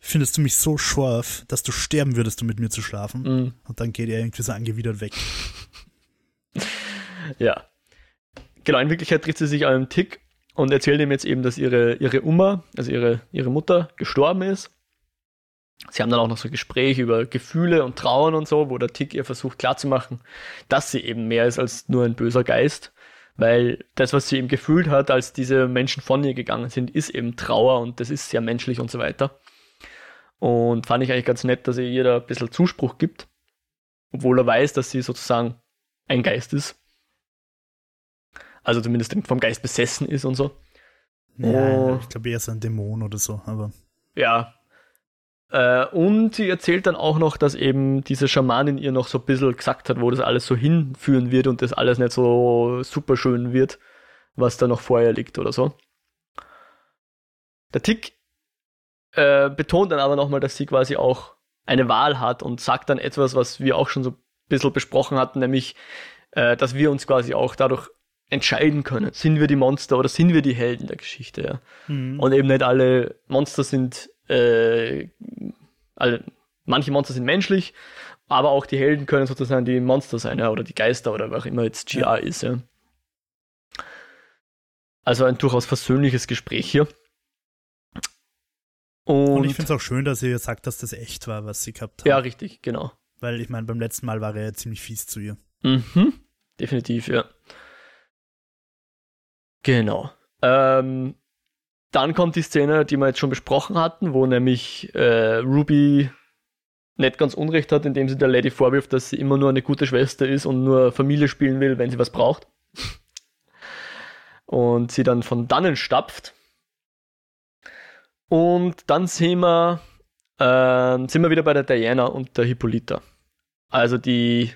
findest du mich so scharf, dass du sterben würdest, um mit mir zu schlafen. Mm. Und dann geht er irgendwie so angewidert weg. ja. Genau, in Wirklichkeit trifft sie sich an einem Tick und erzählt ihm jetzt eben, dass ihre, ihre Oma, also ihre, ihre Mutter, gestorben ist. Sie haben dann auch noch so Gespräche über Gefühle und Trauern und so, wo der Tick ihr versucht klarzumachen, dass sie eben mehr ist als nur ein böser Geist. Weil das, was sie eben gefühlt hat, als diese Menschen von ihr gegangen sind, ist eben Trauer und das ist sehr menschlich und so weiter. Und fand ich eigentlich ganz nett, dass er ihr da ein bisschen Zuspruch gibt, obwohl er weiß, dass sie sozusagen ein Geist ist. Also zumindest vom Geist besessen ist und so. Ja, und, ich glaube eher so ein Dämon oder so, aber. Ja. Äh, und sie erzählt dann auch noch, dass eben diese Schamanin ihr noch so ein bisschen gesagt hat, wo das alles so hinführen wird und das alles nicht so super schön wird, was da noch vorher liegt oder so. Der Tick äh, betont dann aber nochmal, dass sie quasi auch eine Wahl hat und sagt dann etwas, was wir auch schon so ein bisschen besprochen hatten, nämlich, äh, dass wir uns quasi auch dadurch entscheiden können. Sind wir die Monster oder sind wir die Helden der Geschichte? Ja? Mhm. Und eben nicht alle Monster sind, äh, alle, manche Monster sind menschlich, aber auch die Helden können sozusagen die Monster sein, ja, oder die Geister oder wer auch immer jetzt GR ja. ist, ja. Also ein durchaus versöhnliches Gespräch hier. Und, und ich finde es auch schön, dass ihr sagt, dass das echt war, was sie gehabt hat. Ja, richtig, genau. Weil ich meine, beim letzten Mal war er ja ziemlich fies zu ihr. Mhm, definitiv, ja. Genau. Ähm, dann kommt die Szene, die wir jetzt schon besprochen hatten, wo nämlich äh, Ruby nicht ganz Unrecht hat, indem sie der Lady vorwirft, dass sie immer nur eine gute Schwester ist und nur Familie spielen will, wenn sie was braucht. Und sie dann von dannen stapft und dann sehen wir, äh, sind wir wieder bei der Diana und der Hippolyta. Also die,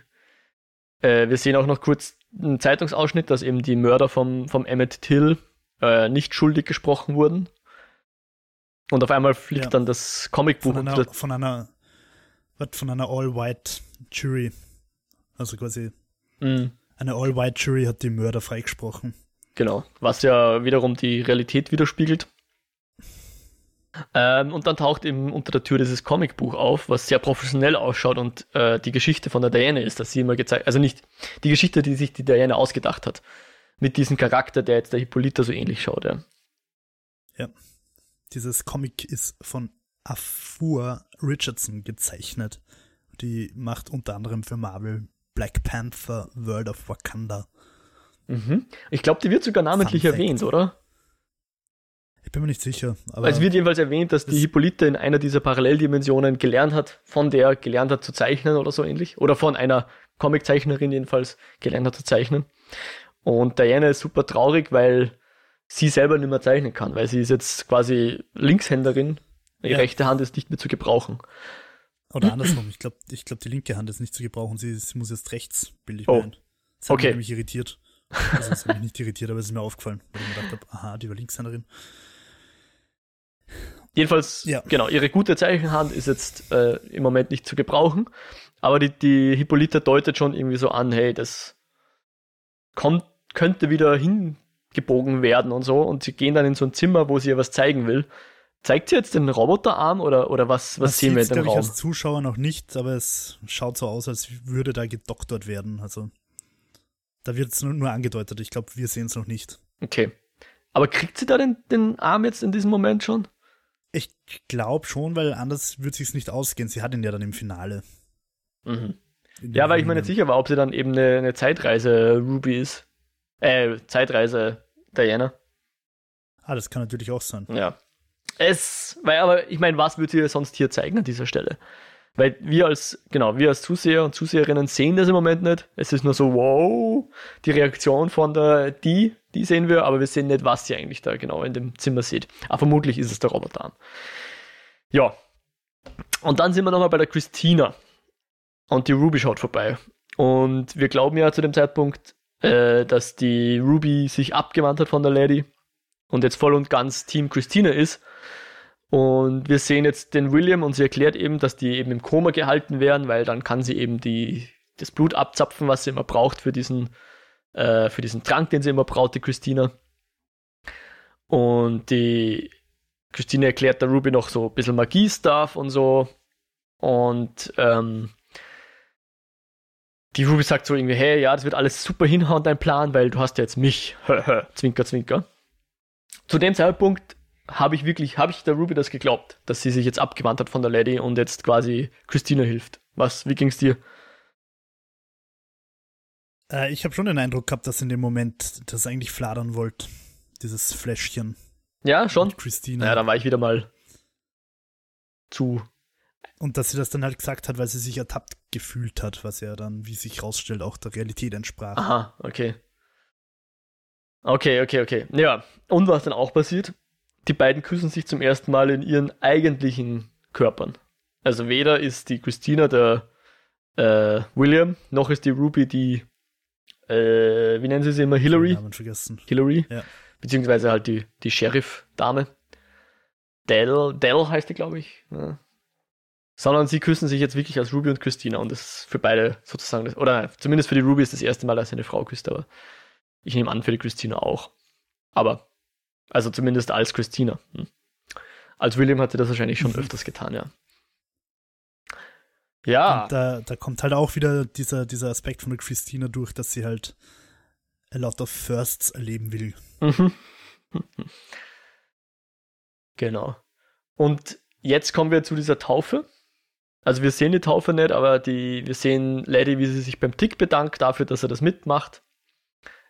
äh, wir sehen auch noch kurz einen Zeitungsausschnitt, dass eben die Mörder vom, vom Emmett Till äh, nicht schuldig gesprochen wurden. Und auf einmal fliegt ja. dann das Comicbuch. Von einer, von einer, von einer All-White Jury. Also quasi mm. eine All-White Jury hat die Mörder freigesprochen. Genau, was ja wiederum die Realität widerspiegelt. Ähm, und dann taucht eben unter der Tür dieses Comicbuch auf, was sehr professionell ausschaut und äh, die Geschichte von der Diana ist, dass sie immer gezeigt, also nicht die Geschichte, die sich die Diana ausgedacht hat, mit diesem Charakter, der jetzt der Hippolyta so ähnlich schaut, ja. Ja. Dieses Comic ist von Afua Richardson gezeichnet. Die macht unter anderem für Marvel Black Panther World of Wakanda. Mhm. Ich glaube, die wird sogar namentlich erwähnt, oder? Ich bin mir nicht sicher. Aber es wird jedenfalls erwähnt, dass die Hippolyte in einer dieser Paralleldimensionen gelernt hat, von der gelernt hat zu zeichnen oder so ähnlich. Oder von einer Comiczeichnerin jedenfalls gelernt hat zu zeichnen. Und Diana ist super traurig, weil sie selber nicht mehr zeichnen kann, weil sie ist jetzt quasi Linkshänderin. Die Ja. rechte Hand ist nicht mehr zu gebrauchen. Oder andersrum, ich glaube, ich glaub, die linke Hand ist nicht zu gebrauchen. Sie, sie muss jetzt rechts, bilde ich Oh. mir ein. Das hat Okay. mich irritiert. Also, das hat mich nicht irritiert, aber es ist mir aufgefallen, weil ich mir gedacht habe, aha, die war Linkshänderin. Jedenfalls, Ja. genau, ihre gute Zeichenhand ist jetzt äh, im Moment nicht zu gebrauchen. Aber die, die Hippolyte deutet schon irgendwie so an, hey, das kommt, könnte wieder hingebogen werden und so. Und sie gehen dann in so ein Zimmer, wo sie ihr was zeigen will. Zeigt sie jetzt den Roboterarm oder, oder was, was sehen wir sieht's, dem glaub Raum? ich, als Zuschauer noch nicht, aber es schaut so aus, als würde da gedoktert werden. Also, da wird es nur, nur angedeutet. Ich glaube, wir sehen es noch nicht. Okay. Aber kriegt sie da den, den Arm jetzt in diesem Moment schon? Ich glaube schon, weil anders wird sich's nicht ausgehen. Sie hat ihn ja dann im Finale. Mhm. Ja, weil ich mir nicht sicher war, ob sie dann eben eine, eine Zeitreise Ruby ist. Äh, Zeitreise Diana. Ah, das kann natürlich auch sein. Ja. Es, weil aber, ich meine, was würde ihr sonst hier zeigen an dieser Stelle? Weil wir als, genau, wir als Zuseher und Zuseherinnen sehen das im Moment nicht. Es ist nur so, wow, die Reaktion von der, die, die sehen wir, aber wir sehen nicht, was sie eigentlich da genau in dem Zimmer sieht. Aber vermutlich ist es der Roboterarm. Ja. Und dann sind wir nochmal bei der Christina. Und die Ruby schaut vorbei. Und wir glauben ja zu dem Zeitpunkt, äh, dass die Ruby sich abgewandt hat von der Lady und jetzt voll und ganz Team Christina ist. Und wir sehen jetzt den William und sie erklärt eben, dass die eben im Koma gehalten werden, weil dann kann sie eben die, das Blut abzapfen, was sie immer braucht für diesen, äh, für diesen Trank, den sie immer braucht, die Christina. Und die Christina erklärt der Ruby noch so ein bisschen Magie-Stuff und so. Und ähm, die Ruby sagt so irgendwie, hey, ja, das wird alles super hinhauen, dein Plan, weil du hast ja jetzt mich. zwinker, zwinker. Zu dem Zeitpunkt habe ich wirklich, habe ich der Ruby das geglaubt, dass sie sich jetzt abgewandt hat von der Lady und jetzt quasi Christina hilft. Was, wie ging's dir? Äh, ich habe schon den Eindruck gehabt, dass in dem Moment das eigentlich fladern wollte. Dieses Fläschchen. Ja, schon? Christina. Naja, dann war ich wieder mal zu. Und dass sie das dann halt gesagt hat, weil sie sich ertappt gefühlt hat, was ja dann, wie sich rausstellt, auch der Realität entsprach. Aha, okay. Okay, okay, okay. Ja, und was dann auch passiert? Die beiden küssen sich zum ersten Mal in ihren eigentlichen Körpern. Also weder ist die Christina der äh, William, noch ist die Ruby die, äh, wie nennen sie sie immer, Hillary? Namen vergessen. Hillary, Ja. beziehungsweise halt die, die Sheriff-Dame. Dell, Dell heißt die, glaube ich. Ja. Sondern sie küssen sich jetzt wirklich als Ruby und Christina und das ist für beide sozusagen, das, oder zumindest für die Ruby ist das erste Mal, dass sie eine Frau küsst, aber ich nehme an, für die Christina auch. Aber, also zumindest als Christina. Hm. Als William hat sie das wahrscheinlich schon Mhm. öfters getan, ja. Ja, Und da, da kommt halt auch wieder dieser, dieser Aspekt von der Christina durch, dass sie halt a lot of Firsts erleben will. Mhm. Genau. Und jetzt kommen wir zu dieser Taufe. Also wir sehen die Taufe nicht, aber die, wir sehen Lady, wie sie sich beim Tick bedankt dafür, dass er das mitmacht.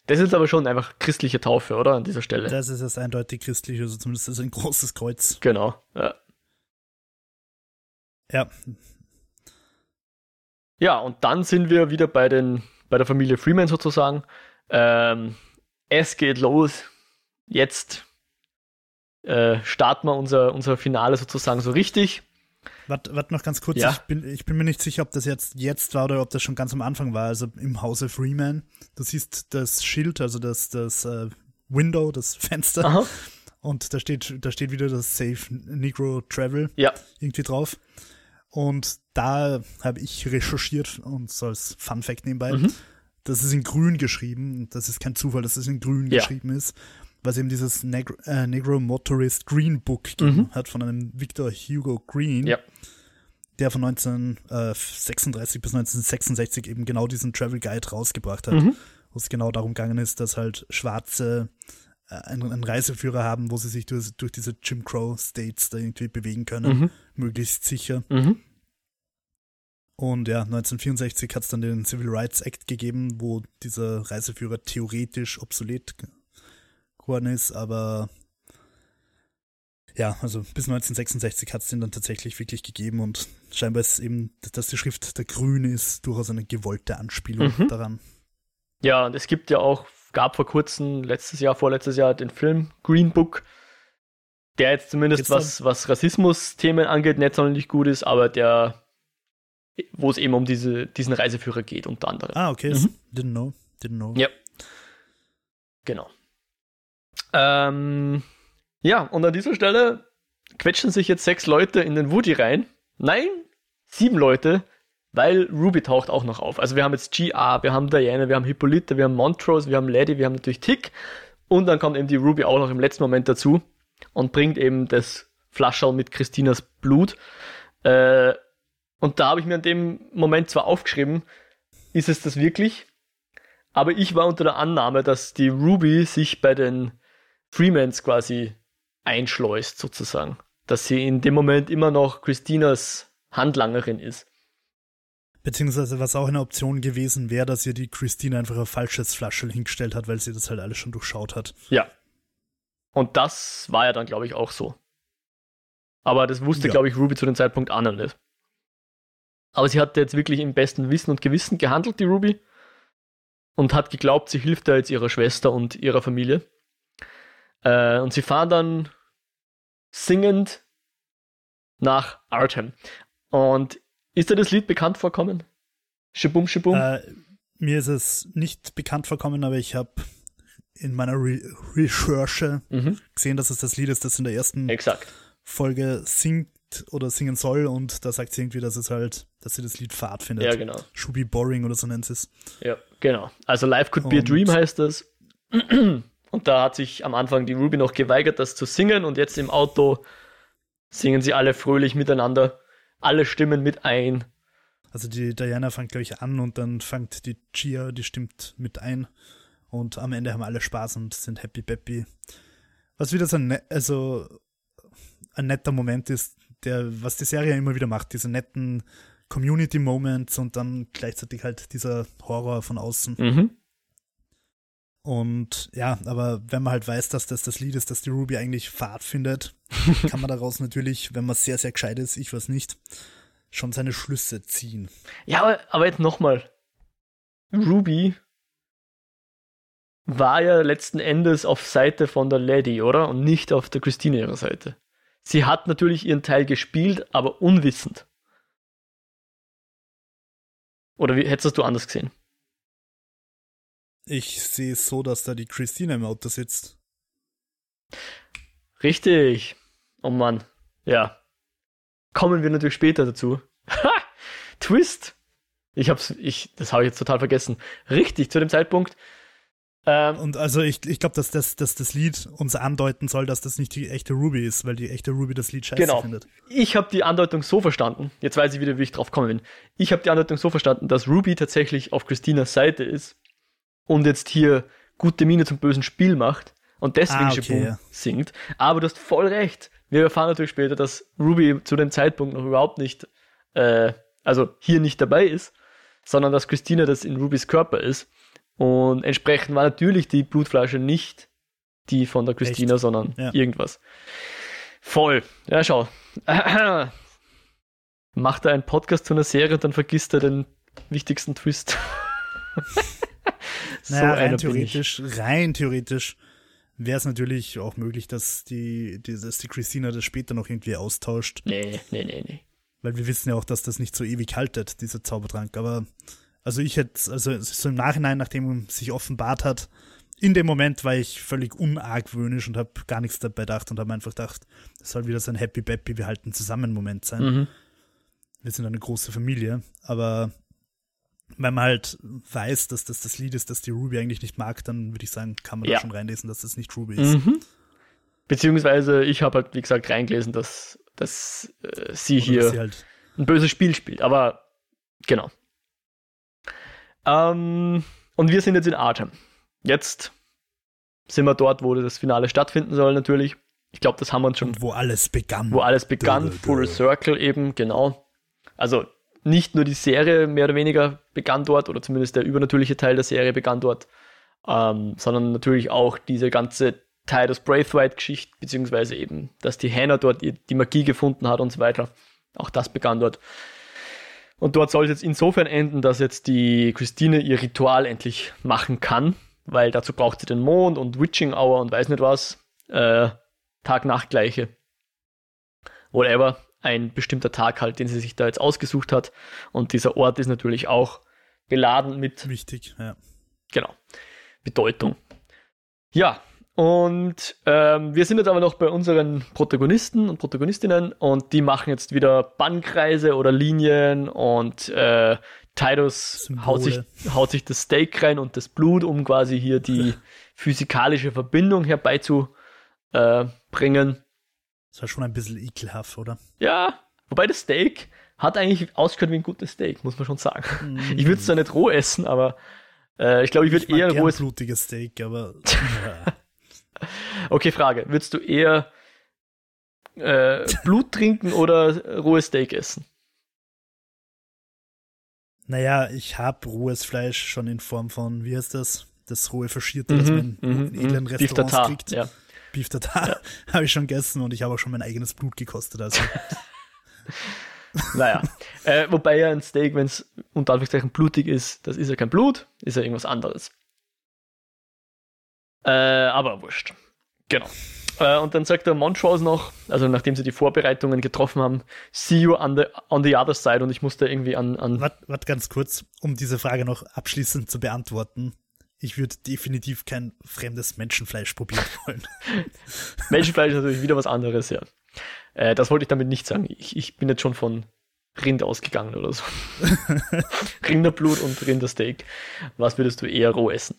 Das ist aber schon einfach christliche Taufe, oder? An dieser Stelle. Das ist jetzt eindeutig christlich, also zumindest ist ein großes Kreuz. Genau. Ja. Ja, ja, und dann sind wir wieder bei, den, bei der Familie Freeman sozusagen. Ähm, es geht los. Jetzt äh, starten wir unser, unser Finale sozusagen so richtig. Warte wart noch ganz kurz, Ja. ich, bin, ich bin mir nicht sicher, ob das jetzt jetzt war oder ob das schon ganz am Anfang war, also im Hause Freeman. Du siehst das Schild, also das, das äh, Window, das Fenster Aha. und da steht, da steht wieder das Safe Negro Travel Ja. irgendwie drauf. Und da habe ich recherchiert und so als Fun Fact nebenbei, Mhm. das ist in grün geschrieben. und Das ist kein Zufall, dass es in grün Ja. geschrieben ist, es eben dieses Negro, äh, Negro Motorist Green Book gegeben Mhm. hat von einem Victor Hugo Green, Ja. der von 1936 bis 1966 eben genau diesen Travel Guide rausgebracht hat, Mhm. wo es genau darum gegangen ist, dass halt Schwarze äh, einen, einen Reiseführer haben, wo sie sich durch, durch diese Jim Crow States da irgendwie bewegen können, Mhm. möglichst sicher. Mhm. Und ja, 1964 hat es dann den Civil Rights Act gegeben, wo dieser Reiseführer theoretisch obsolet geworden ist, aber ja, also bis 1966 hat es den dann tatsächlich wirklich gegeben und scheinbar ist eben, dass die Schrift der Grün ist, durchaus eine gewollte Anspielung mhm. daran. Ja, und es gibt ja auch, gab vor kurzem, letztes Jahr, vorletztes Jahr, den Film Green Book, der jetzt zumindest was, was Rassismus-Themen angeht, nicht sonderlich gut ist, aber der, wo es eben um diese, diesen Reiseführer geht, unter anderem. Ah, okay, mhm. didn't know, didn't know. Ja. Genau. Ähm, ja, und an dieser Stelle quetschen sich jetzt sechs Leute in den Woody rein. Nein, sieben Leute, weil Ruby taucht auch noch auf. Also wir haben jetzt GR, wir haben Diana, wir haben Hippolyte, wir haben Montrose, wir haben Lady, wir haben natürlich Tick. Und dann kommt eben die Ruby auch noch im letzten Moment dazu und bringt eben das Flascherl mit Christinas Blut. Äh, und da habe ich mir in dem Moment zwar aufgeschrieben, ist es das wirklich? Aber ich war unter der Annahme, dass die Ruby sich bei den Freemans quasi einschleust, sozusagen. Dass sie in dem Moment immer noch Christinas Handlangerin ist. Beziehungsweise was auch eine Option gewesen wäre, dass ihr die Christina einfach ein falsches Flasche hingestellt hat, weil sie das halt alles schon durchschaut hat. Ja. Und das war ja dann, glaube ich, auch so. Aber das wusste, ja. glaube ich, Ruby zu dem Zeitpunkt auch noch nicht. Aber sie hat jetzt wirklich im besten Wissen und Gewissen gehandelt, die Ruby. Und hat geglaubt, sie hilft da jetzt ihrer Schwester und ihrer Familie. Äh, und sie fahren dann singend nach Artem. Und ist dir das Lied bekannt vorkommen? Shibum Shibum? Äh, mir ist es nicht bekannt vorkommen, aber ich habe in meiner Re Recherche mhm. gesehen, dass es das Lied ist, das in der ersten Exakt. Folge singt oder singen soll und da sagt sie irgendwie, dass es halt, dass sie das Lied fad findet. Ja, genau. Should be boring oder so nennt sie es. Ja, genau. Also Life Could Be a Dream heißt das. Und da hat sich am Anfang die Ruby noch geweigert, das zu singen und jetzt im Auto singen sie alle fröhlich miteinander. Alle stimmen mit ein. Also die Diana fängt, glaube ich, an und dann fängt die Chia, die stimmt mit ein. Und am Ende haben alle Spaß und sind happy peppy. Was wieder so ein, ne also ein netter Moment ist, der, was die Serie immer wieder macht, diese netten Community Moments und dann gleichzeitig halt dieser Horror von außen. Mhm. Und ja, aber wenn man halt weiß, dass das das Lied ist, das die Ruby eigentlich Fahrt findet, kann man daraus natürlich, wenn man sehr, sehr gescheit ist, ich weiß nicht, schon seine Schlüsse ziehen. Ja, aber, aber jetzt nochmal. Ruby war ja letzten Endes auf Seite von der Lady, oder? Und nicht auf der Christine ihrer Seite. Sie hat natürlich ihren Teil gespielt, aber unwissend. Oder wie hättest du anders gesehen? Ich sehe es so, dass da die Christina im Auto sitzt. Richtig. Oh Mann. Ja. Kommen wir natürlich später dazu. Ha! Twist. Ich hab's, ich, das habe ich jetzt total vergessen. Richtig, zu dem Zeitpunkt. Ähm, und also ich, ich glaube, dass das, dass das Lied uns andeuten soll, dass das nicht die echte Ruby ist, weil die echte Ruby das Lied scheiße genau. findet. Ich habe die Andeutung so verstanden, jetzt weiß ich wieder, wie ich drauf kommen bin. Ich habe die Andeutung so verstanden, dass Ruby tatsächlich auf Christinas Seite ist und jetzt hier gute Miene zum bösen Spiel macht und deswegen ah, okay, ja. singt. Aber du hast voll recht. Wir erfahren natürlich später, dass Ruby zu dem Zeitpunkt noch überhaupt nicht, äh, also hier nicht dabei ist, sondern dass Christina das in Rubys Körper ist. Und entsprechend war natürlich die Blutflasche nicht die von der Christina, Echt? sondern ja. irgendwas. Voll. Ja, schau. Macht er einen Podcast zu einer Serie und dann vergisst er den wichtigsten Twist. so naja, rein theoretisch, rein theoretisch wäre es natürlich auch möglich, dass die, die, dass die Christina das später noch irgendwie austauscht. Nee, nee, nee, nee. Weil wir wissen ja auch, dass das nicht so ewig haltet, dieser Zaubertrank. Aber also ich hätte, also so im Nachhinein, nachdem sich offenbart hat, in dem Moment war ich völlig unargwöhnisch und habe gar nichts dabei gedacht und habe einfach gedacht, das soll wieder so ein Happy Bappy, wir halten zusammen Moment sein. Mhm. Wir sind eine große Familie, aber wenn man halt weiß, dass das das Lied ist, das die Ruby eigentlich nicht mag, dann würde ich sagen, kann man ja. da schon reinlesen, dass das nicht Ruby ist. Mhm. Beziehungsweise ich habe halt, wie gesagt, reingelesen, dass, dass äh, sie Oder hier sie halt ein böses Spiel spielt. Aber genau. Ähm, und wir sind jetzt in Artem. Jetzt sind wir dort, wo das Finale stattfinden soll, natürlich. Ich glaube, das haben wir uns schon. Und wo alles begann. Wo alles begann, Full Circle eben, genau. Also nicht nur die Serie mehr oder weniger begann dort, oder zumindest der übernatürliche Teil der Serie begann dort, ähm, sondern natürlich auch diese ganze Tidus Braithwaite-Geschichte, beziehungsweise eben, dass die Hannah dort die Magie gefunden hat und so weiter. Auch das begann dort. Und dort soll es jetzt insofern enden, dass jetzt die Christine ihr Ritual endlich machen kann, weil dazu braucht sie den Mond und Witching Hour und weiß nicht was. Äh, Tag-Nacht-Gleiche. Whatever. Ein bestimmter Tag halt, den sie sich da jetzt ausgesucht hat. Und dieser Ort ist natürlich auch beladen mit. Wichtig, ja. Genau. Bedeutung. Ja, und ähm, wir sind jetzt aber noch bei unseren Protagonisten und Protagonistinnen und die machen jetzt wieder Bannkreise oder Linien und äh, Tidus haut sich, haut sich das Steak rein und das Blut, um quasi hier die physikalische Verbindung herbeizubringen. Das war schon ein bisschen ekelhaft, oder? Ja, wobei das Steak hat eigentlich ausgehört wie ein gutes Steak, muss man schon sagen. Mm. Ich würde es zwar nicht roh essen, aber äh, ich glaube, ich würde eher rohes. blutiges Steak, aber. Ja. Okay, Frage. Würdest du eher äh, Blut trinken oder rohes Steak essen? Naja, ich habe rohes Fleisch schon in Form von, wie heißt das? Das rohe Faschierte, mhm, das man in mhm, edlen mhm. Restaurants kriegt. Ja. Beef Tartar ja. habe ich schon gegessen und ich habe auch schon mein eigenes Blut gekostet. Also. naja, äh, wobei ja ein Steak, wenn es unter Anführungszeichen blutig ist, das ist ja kein Blut, ist ja irgendwas anderes. Äh, aber wurscht. Genau. Äh, und dann sagt der Montrose noch, also nachdem sie die Vorbereitungen getroffen haben, see you on the, on the other side und ich musste irgendwie an... an Warte wart ganz kurz, um diese Frage noch abschließend zu beantworten. Ich würde definitiv kein fremdes Menschenfleisch probieren wollen. Menschenfleisch ist natürlich wieder was anderes, ja. Äh, das wollte ich damit nicht sagen. Ich, ich bin jetzt schon von Rind ausgegangen oder so. Rinderblut und Rindersteak. Was würdest du eher roh essen?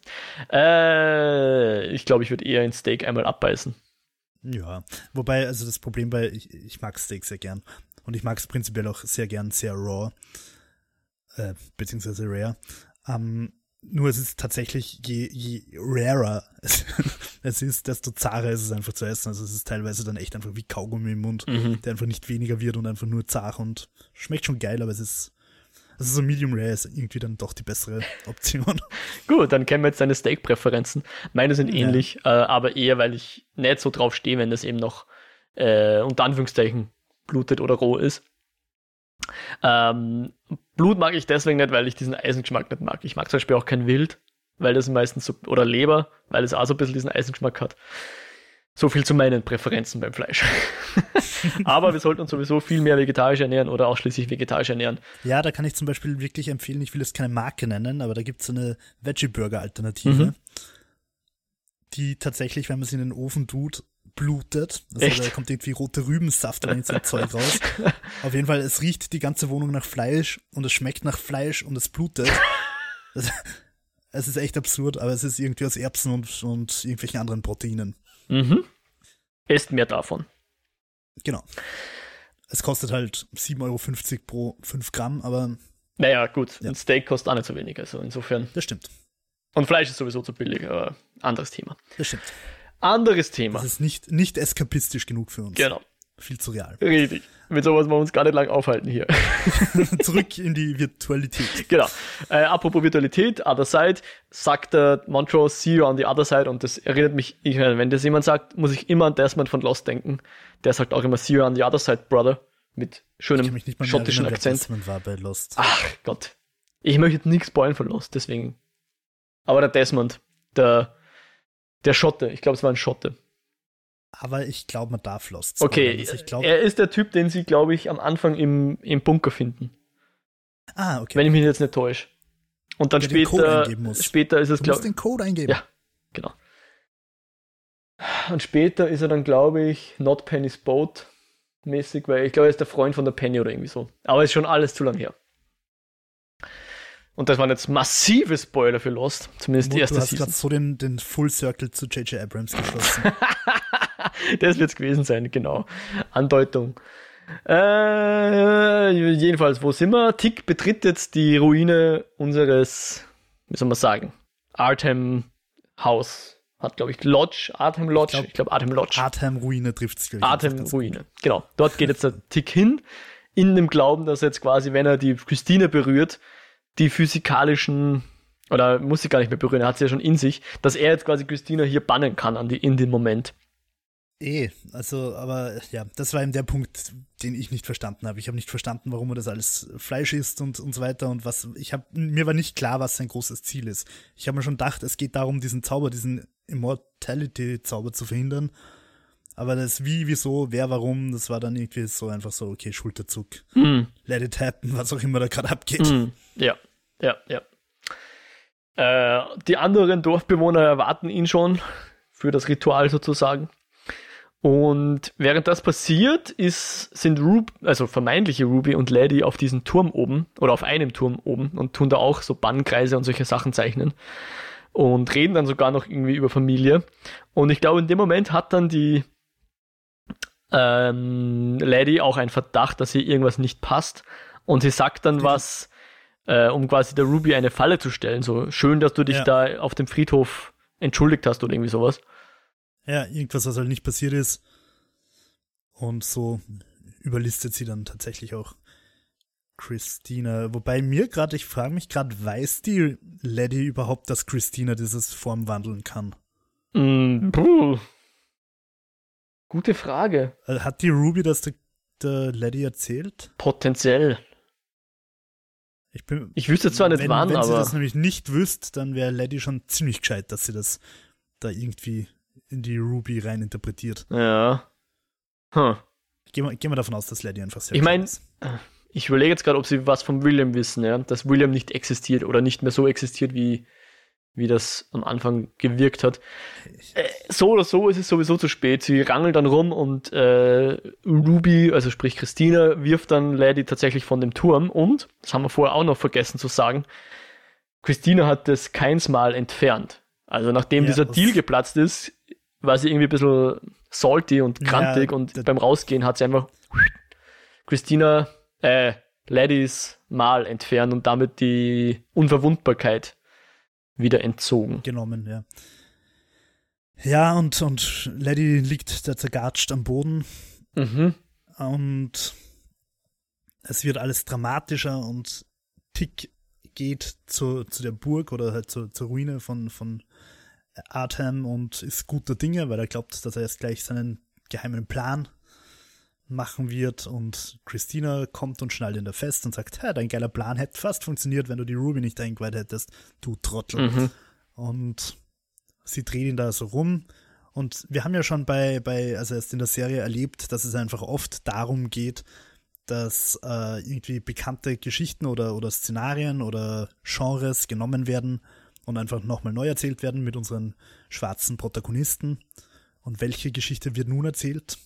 Äh, ich glaube, ich würde eher ein Steak einmal abbeißen. Ja, wobei, also das Problem bei, ich, ich mag Steak sehr gern. Und ich mag es prinzipiell auch sehr gern, sehr raw. Äh, beziehungsweise rare. Ähm, nur es ist tatsächlich, je, je rarer es ist, desto zarer ist es einfach zu essen. Also es ist teilweise dann echt einfach wie Kaugummi im Mund, mhm. der einfach nicht weniger wird und einfach nur zart und schmeckt schon geil, aber es ist, also so Medium Rare ist irgendwie dann doch die bessere Option. Gut, dann kennen wir jetzt deine Steak-Präferenzen. Meine sind ähnlich, ja. äh, aber eher, weil ich nicht so drauf stehe, wenn das eben noch äh, unter Anführungszeichen blutet oder roh ist. Ähm, Blut mag ich deswegen nicht, weil ich diesen Eisengeschmack nicht mag. Ich mag zum Beispiel auch kein Wild, weil das meistens so, oder Leber, weil es auch so ein bisschen diesen Eisengeschmack hat. So viel zu meinen Präferenzen beim Fleisch. Aber wir sollten uns sowieso viel mehr vegetarisch ernähren oder ausschließlich vegetarisch ernähren. Ja, da kann ich zum Beispiel wirklich empfehlen, ich will jetzt keine Marke nennen, aber da gibt es eine Veggie-Burger-Alternative, mhm. die tatsächlich, wenn man sie in den Ofen tut, blutet. Also Echt? da kommt irgendwie rote Rübensaft oder so Zeug raus. Auf jeden Fall, es riecht die ganze Wohnung nach Fleisch und es schmeckt nach Fleisch und es blutet. es ist echt absurd, aber es ist irgendwie aus Erbsen und, und irgendwelchen anderen Proteinen. Mhm. Esst mehr davon. Genau. Es kostet halt 7,50 Euro pro 5 Gramm, aber. Naja, gut. Ja. Ein Steak kostet auch nicht so wenig, also insofern. Das stimmt. Und Fleisch ist sowieso zu billig, aber anderes Thema. Das stimmt. Anderes Thema. Das ist nicht, nicht eskapistisch genug für uns. Genau. Viel zu real. Richtig. Mit sowas wollen wir uns gar nicht lang aufhalten hier. Zurück in die Virtualität. Genau. Äh, apropos Virtualität, Other Side, sagt der Montrose, see you on the other side. Und das erinnert mich, ich, wenn das jemand sagt, muss ich immer an Desmond von Lost denken. Der sagt auch immer, see you on the other side, brother. Mit schönem schottischen erinnern, Akzent. Desmond war bei Lost. Ach Gott. Ich möchte nichts spoilen von Lost, deswegen. Aber der Desmond, der der Schotte, ich glaube, es war ein Schotte. Aber ich glaube, man darf Lost. Okay, also glaub, er ist der Typ, den sie, glaube ich, am Anfang im, im Bunker finden. Ah, okay. Wenn ich mich jetzt nicht täusche. Und dann der später, später ist es, glaube ich. den Code eingeben. Ja, genau. Und später ist er dann, glaube ich, Not Penny's Boat mäßig, weil ich glaube, er ist der Freund von der Penny oder irgendwie so. Aber ist schon alles zu lang her. Und das waren jetzt massive Spoiler für Lost, zumindest die erste Du hast gerade so den, den Full Circle zu J.J. Abrams geschlossen. das wird es gewesen sein, genau. Andeutung. Äh, jedenfalls, wo sind wir? Tick betritt jetzt die Ruine unseres, wie soll man sagen, Artem Haus. Hat, glaube ich, Lodge, Artem Lodge. Ich glaube, glaub, Artem Lodge. Artem Ruine trifft es, Artem Ruine, genau. Dort geht jetzt der Tick hin in dem Glauben, dass jetzt quasi, wenn er die Christine berührt, die physikalischen oder muss sie gar nicht mehr berühren, er hat sie ja schon in sich, dass er jetzt quasi Christina hier bannen kann an die, in den Moment. Eh, also, aber ja, das war eben der Punkt, den ich nicht verstanden habe. Ich habe nicht verstanden, warum er das alles Fleisch isst und, und so weiter und was, ich habe, mir war nicht klar, was sein großes Ziel ist. Ich habe mir schon gedacht, es geht darum, diesen Zauber, diesen Immortality-Zauber zu verhindern. Aber das wie, wieso, wer, warum, das war dann irgendwie so einfach so, okay, Schulterzug. Mm. Let it happen, was auch immer da gerade abgeht. Mm. Ja, ja, ja. Äh, die anderen Dorfbewohner erwarten ihn schon für das Ritual sozusagen. Und während das passiert, ist, sind Ruby, also vermeintliche Ruby und Lady auf diesem Turm oben oder auf einem Turm oben und tun da auch so Bannkreise und solche Sachen zeichnen und reden dann sogar noch irgendwie über Familie. Und ich glaube, in dem Moment hat dann die ähm, Lady auch einen Verdacht, dass ihr irgendwas nicht passt und sie sagt dann was, äh, um quasi der Ruby eine Falle zu stellen. So schön, dass du dich ja. da auf dem Friedhof entschuldigt hast oder irgendwie sowas. Ja, irgendwas, was halt nicht passiert ist. Und so überlistet sie dann tatsächlich auch Christina. Wobei mir gerade, ich frage mich gerade, weiß die Lady überhaupt, dass Christina dieses Form wandeln kann? Mm, puh. Gute Frage. Äh, hat die Ruby das der, der Lady erzählt? Potenziell. Ich, bin, ich wüsste zwar nicht wenn, wann, wenn aber. Wenn sie das nämlich nicht wüsste, dann wäre Lady schon ziemlich gescheit, dass sie das da irgendwie in die Ruby rein interpretiert. Ja. Hm. Gehen wir, gehen wir davon aus, dass Lady einfach sehr Ich meine, ich überlege jetzt gerade, ob sie was von William wissen, ja, dass William nicht existiert oder nicht mehr so existiert, wie, wie das am Anfang gewirkt hat. Äh, so oder so ist es sowieso zu spät. Sie rangelt dann rum und äh, Ruby, also sprich Christina, wirft dann Lady tatsächlich von dem Turm und, das haben wir vorher auch noch vergessen zu sagen, Christina hat das keins Mal entfernt. Also nachdem ja, dieser Deal geplatzt ist, war sie irgendwie ein bisschen salty und krantig ja, und beim Rausgehen hat sie einfach Christina, äh, Ladies Mal entfernt und damit die Unverwundbarkeit wieder entzogen. Genommen, ja. Ja, und, und Lady liegt da zergatscht am Boden. Mhm. Und es wird alles dramatischer und Tick geht zu, zu der Burg oder halt zu, zur Ruine von, von Artem und ist guter Dinge, weil er glaubt, dass er jetzt gleich seinen geheimen Plan machen wird und Christina kommt und schnallt ihn da fest und sagt, hey, dein geiler Plan hätte fast funktioniert, wenn du die Ruby nicht eingeweiht hättest, du Trottel. Mhm. Und sie dreht ihn da so rum und wir haben ja schon bei, bei, also erst in der Serie erlebt, dass es einfach oft darum geht, dass äh, irgendwie bekannte Geschichten oder, oder Szenarien oder Genres genommen werden und einfach nochmal neu erzählt werden mit unseren schwarzen Protagonisten. Und welche Geschichte wird nun erzählt?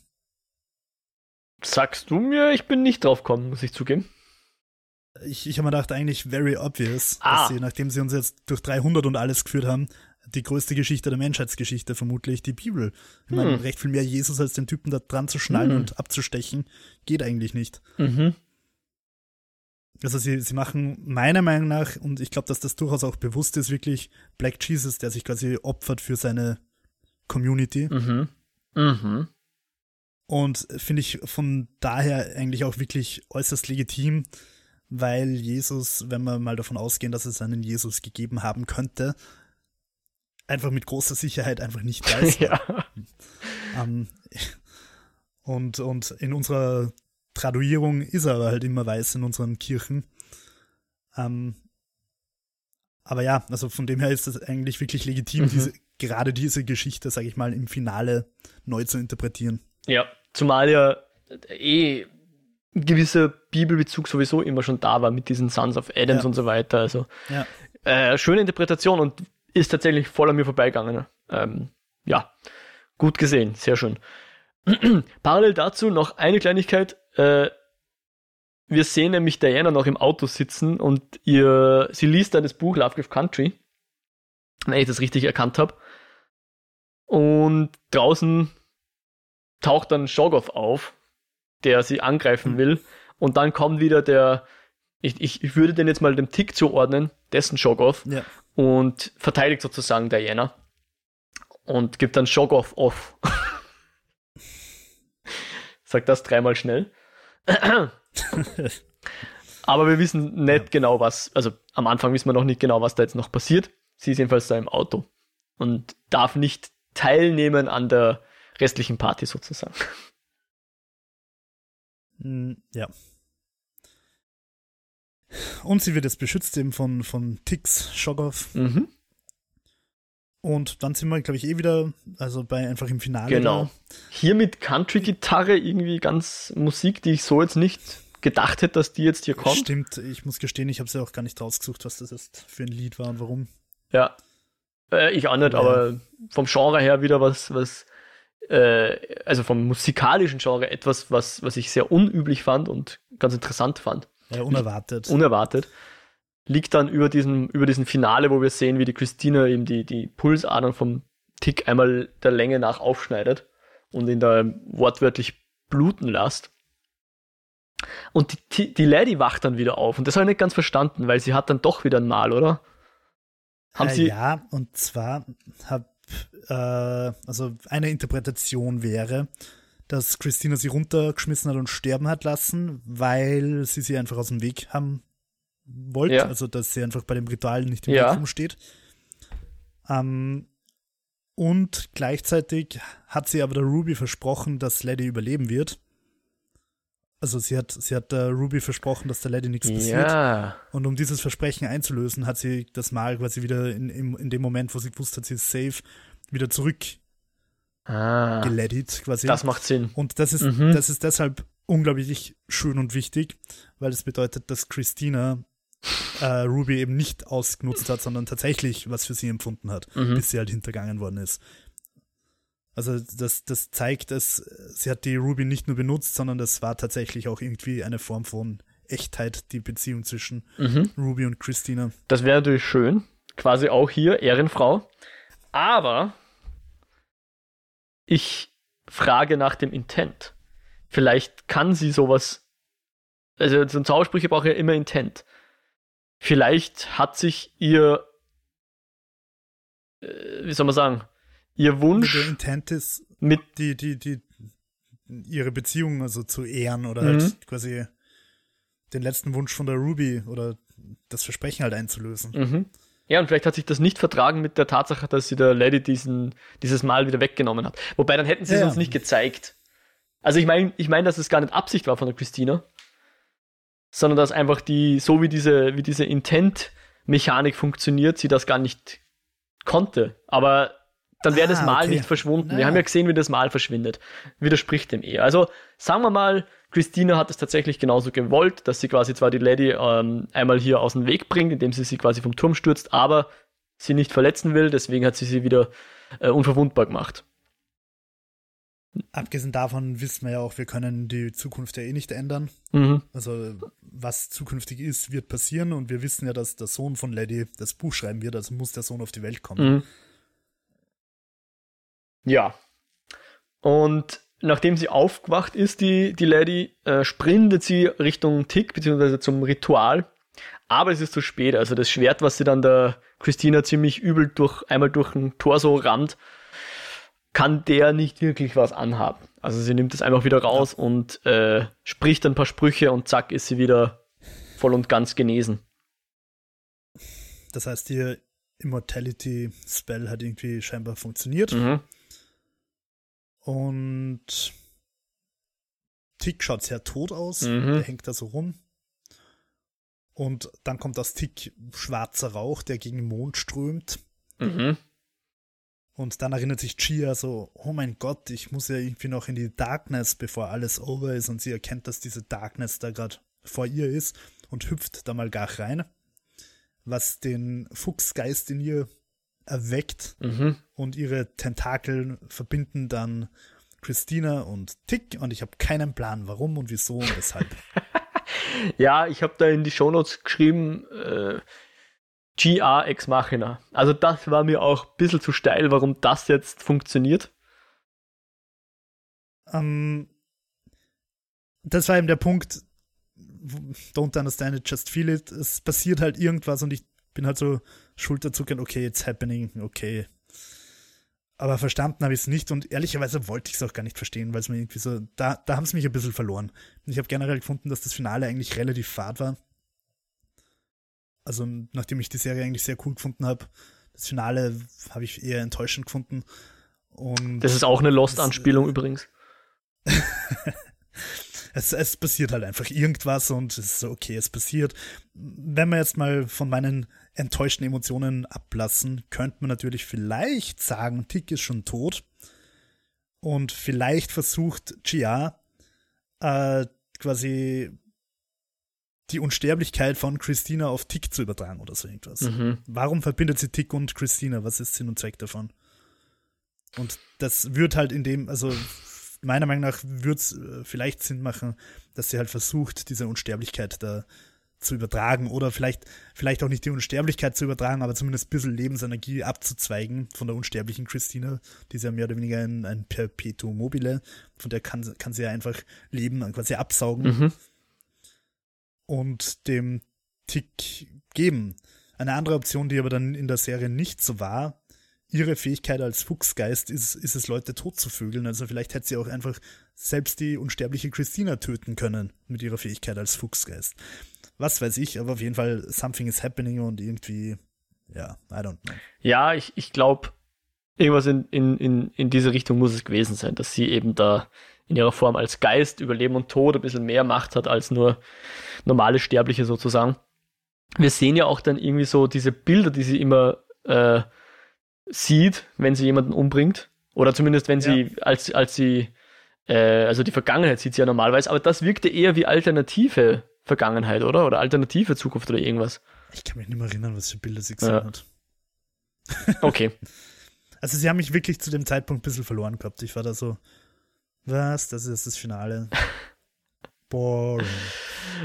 Sagst du mir, ich bin nicht drauf gekommen, muss ich zugeben. Ich, ich habe mir gedacht, eigentlich very obvious, ah. dass sie, nachdem sie uns jetzt durch 300 und alles geführt haben, die größte Geschichte der Menschheitsgeschichte, vermutlich die Bibel. Ich hm. meine, recht viel mehr Jesus als den Typen da dran zu schnallen hm. und abzustechen, geht eigentlich nicht. Mhm. Also sie, sie machen meiner Meinung nach, und ich glaube, dass das durchaus auch bewusst ist, wirklich Black Jesus, der sich quasi opfert für seine Community. Mhm. Mhm. Und finde ich von daher eigentlich auch wirklich äußerst legitim, weil Jesus, wenn wir mal davon ausgehen, dass es einen Jesus gegeben haben könnte, einfach mit großer Sicherheit einfach nicht weiß. ja. Um, ähm, und, und in unserer Traduierung ist er aber halt immer weiß in unseren Kirchen. Ähm, aber ja, also von dem her ist es eigentlich wirklich legitim, mhm. diese, gerade diese Geschichte, sage ich mal, im Finale neu zu interpretieren. Ja, zumal ja eh ein gewisser Bibelbezug sowieso immer schon da war mit diesen Sons of Adams ja. und so weiter. Also ja. äh, schöne Interpretation und ist tatsächlich voll an mir vorbeigegangen. Ähm, ja, gut gesehen, sehr schön. Parallel dazu noch eine Kleinigkeit. Äh, wir sehen nämlich Diana noch im Auto sitzen und ihr, sie liest dann das Buch Lovecraft Country, wenn ich das richtig erkannt habe. Und draußen taucht dann Shoggoth auf, der sie angreifen mhm. will. Und dann kommt wieder der, ich, ich, ich würde den jetzt mal dem Tick zuordnen, dessen Shoggoth, ja. und verteidigt sozusagen Diana. Und gibt dann Shoggoth off. Sag das dreimal schnell. Aber wir wissen nicht ja. genau, was, also am Anfang wissen wir noch nicht genau, was da jetzt noch passiert. Sie ist jedenfalls da im Auto und darf nicht teilnehmen an der restlichen Party sozusagen. Hm, ja. Und sie wird jetzt beschützt eben von, von Tix Shoggoth. Mhm. Und dann sind wir, glaube ich, eh wieder, also bei einfach im Finale. Genau. Da. Hier mit Country-Gitarre irgendwie ganz Musik, die ich so jetzt nicht gedacht hätte, dass die jetzt hier kommt. Stimmt, ich muss gestehen, ich habe sie ja auch gar nicht rausgesucht, was das jetzt für ein Lied war und warum. Ja. Äh, ich auch nicht, ja. aber vom Genre her wieder was, was, äh, also vom musikalischen Genre etwas, was, was ich sehr unüblich fand und ganz interessant fand. Ja, unerwartet. Unerwartet. Liegt dann über diesem, über diesen Finale, wo wir sehen, wie die Christina eben die, die Pulsadern vom Tick einmal der Länge nach aufschneidet und ihn da wortwörtlich bluten lässt. Und die, die Lady wacht dann wieder auf. Und das habe ich nicht ganz verstanden, weil sie hat dann doch wieder ein Mal, oder? Haben äh, sie ja, und zwar hab, äh, also eine Interpretation wäre, dass Christina sie runtergeschmissen hat und sterben hat lassen, weil sie sie einfach aus dem Weg haben wollte. Ja. Also, dass sie einfach bei dem Ritual nicht im ja. Weg rumsteht. Ähm, und gleichzeitig hat sie aber der Ruby versprochen, dass Lady überleben wird. Also sie hat, sie hat der Ruby versprochen, dass der Lady nichts passiert. Ja. Und um dieses Versprechen einzulösen, hat sie das Mal quasi wieder in, in, in dem Moment, wo sie gewusst hat, sie ist safe, wieder zurück ah, geledit quasi. Das macht Sinn. Und das ist, mhm. das ist deshalb unglaublich schön und wichtig, weil es das bedeutet, dass Christina äh, Ruby eben nicht ausgenutzt hat, sondern tatsächlich was für sie empfunden hat, mhm. bis sie halt hintergangen worden ist. Also das, das zeigt, dass sie hat die Ruby nicht nur benutzt, sondern das war tatsächlich auch irgendwie eine Form von Echtheit, die Beziehung zwischen mhm. Ruby und Christina. Das wäre natürlich schön. Quasi auch hier Ehrenfrau. Aber ich frage nach dem Intent. Vielleicht kann sie sowas. Also so ein Zaubersprüche braucht ja immer Intent. Vielleicht hat sich ihr, äh, wie soll man sagen, ihr Wunsch. Der Intent ist, mit die, die, die, ihre Beziehung also zu ehren oder halt mhm. halt quasi den letzten Wunsch von der Ruby oder das Versprechen halt einzulösen. Mhm. Ja, und vielleicht hat sich das nicht vertragen mit der Tatsache, dass sie der Lady diesen, dieses Mal wieder weggenommen hat. Wobei, dann hätten sie ja. es uns nicht gezeigt. Also ich meine, ich meine, dass es gar nicht Absicht war von der Christina, sondern dass einfach die, so wie diese, wie diese Intent-Mechanik funktioniert, sie das gar nicht konnte. Aber dann wäre ah, das Mal okay. nicht verschwunden. Naja. Wir haben ja gesehen, wie das Mal verschwindet. Widerspricht dem eher. Also sagen wir mal, Christina hat es tatsächlich genauso gewollt, dass sie quasi zwar die Lady ähm, einmal hier aus dem Weg bringt, indem sie sie quasi vom Turm stürzt, aber sie nicht verletzen will, deswegen hat sie sie wieder äh, unverwundbar gemacht. Abgesehen davon wissen wir ja auch, wir können die Zukunft ja eh nicht ändern. Mhm. Also was zukünftig ist, wird passieren und wir wissen ja, dass der Sohn von Lady das Buch schreiben wird, also muss der Sohn auf die Welt kommen. Mhm. Ja. Und nachdem sie aufgewacht ist, die, die Lady, äh, sprintet sie Richtung Tick, beziehungsweise zum Ritual. Aber es ist zu spät. Also das Schwert, was sie dann der Christina ziemlich übel durch, einmal durch den Torso rammt, kann der nicht wirklich was anhaben. Also sie nimmt es einfach wieder raus und äh, spricht ein paar Sprüche und zack ist sie wieder voll und ganz genesen. Das heißt, ihr Immortality Spell hat irgendwie scheinbar funktioniert. Mhm. Und Tick schaut sehr tot aus. Mhm. Der hängt da so rum. Und dann kommt aus Tick schwarzer Rauch, der gegen den Mond strömt. Mhm. Und dann erinnert sich Chia so, oh mein Gott, ich muss ja irgendwie noch in die Darkness, bevor alles over ist. Und sie erkennt, dass diese Darkness da gerade vor ihr ist und hüpft da mal gar rein. Was den Fuchsgeist in ihr erweckt mhm. und ihre Tentakel verbinden dann Christina und Tick und ich habe keinen Plan, warum und wieso und weshalb. ja, ich habe da in die Shownotes geschrieben, äh, GA Ex Machina. Also das war mir auch ein bisschen zu steil, warum das jetzt funktioniert. Ähm, das war eben der Punkt, don't understand it, just feel it. Es passiert halt irgendwas und ich bin halt so schulterzuckend, okay, it's happening, okay. Aber verstanden habe ich es nicht und ehrlicherweise wollte ich es auch gar nicht verstehen, weil es mir irgendwie so, da, da haben sie mich ein bisschen verloren. Ich habe generell gefunden, dass das Finale eigentlich relativ fad war. Also, nachdem ich die Serie eigentlich sehr cool gefunden habe, das Finale habe ich eher enttäuschend gefunden. Und das ist auch eine Lost-Anspielung übrigens. es, es passiert halt einfach irgendwas und es ist so, okay, es passiert. Wenn wir jetzt mal von meinen enttäuschten Emotionen ablassen, könnte man natürlich vielleicht sagen, Tick ist schon tot. Und vielleicht versucht Gia äh, quasi die Unsterblichkeit von Christina auf Tick zu übertragen oder so irgendwas. Mhm. Warum verbindet sie Tick und Christina? Was ist Sinn und Zweck davon? Und das wird halt in dem, also meiner Meinung nach würde es äh, vielleicht Sinn machen, dass sie halt versucht, diese Unsterblichkeit da zu übertragen oder vielleicht, vielleicht auch nicht die Unsterblichkeit zu übertragen, aber zumindest ein bisschen Lebensenergie abzuzweigen von der unsterblichen Christina. Die ist ja mehr oder weniger ein, ein Perpetuum mobile, von der kann, kann sie ja einfach Leben quasi absaugen mhm. und dem Tick geben. Eine andere Option, die aber dann in der Serie nicht so war, ihre Fähigkeit als Fuchsgeist ist, ist es, Leute tot zu vögeln. Also vielleicht hätte sie auch einfach selbst die unsterbliche Christina töten können mit ihrer Fähigkeit als Fuchsgeist. Was weiß ich, aber auf jeden Fall something is happening und irgendwie, ja, I don't know. Ja, ich, ich glaube, irgendwas in, in, in, in diese Richtung muss es gewesen sein, dass sie eben da in ihrer Form als Geist über Leben und Tod ein bisschen mehr Macht hat als nur normale Sterbliche sozusagen. Wir sehen ja auch dann irgendwie so diese Bilder, die sie immer äh, sieht, wenn sie jemanden umbringt. Oder zumindest wenn sie, ja. als, als sie, äh, also die Vergangenheit sieht sie ja normalerweise, aber das wirkte eher wie alternative Vergangenheit, oder? Oder alternative Zukunft oder irgendwas. Ich kann mich nicht mehr erinnern, was für Bilder sie gesehen ja. hat. Okay. also sie haben mich wirklich zu dem Zeitpunkt ein bisschen verloren gehabt. Ich war da so, was, das ist das Finale. Boring.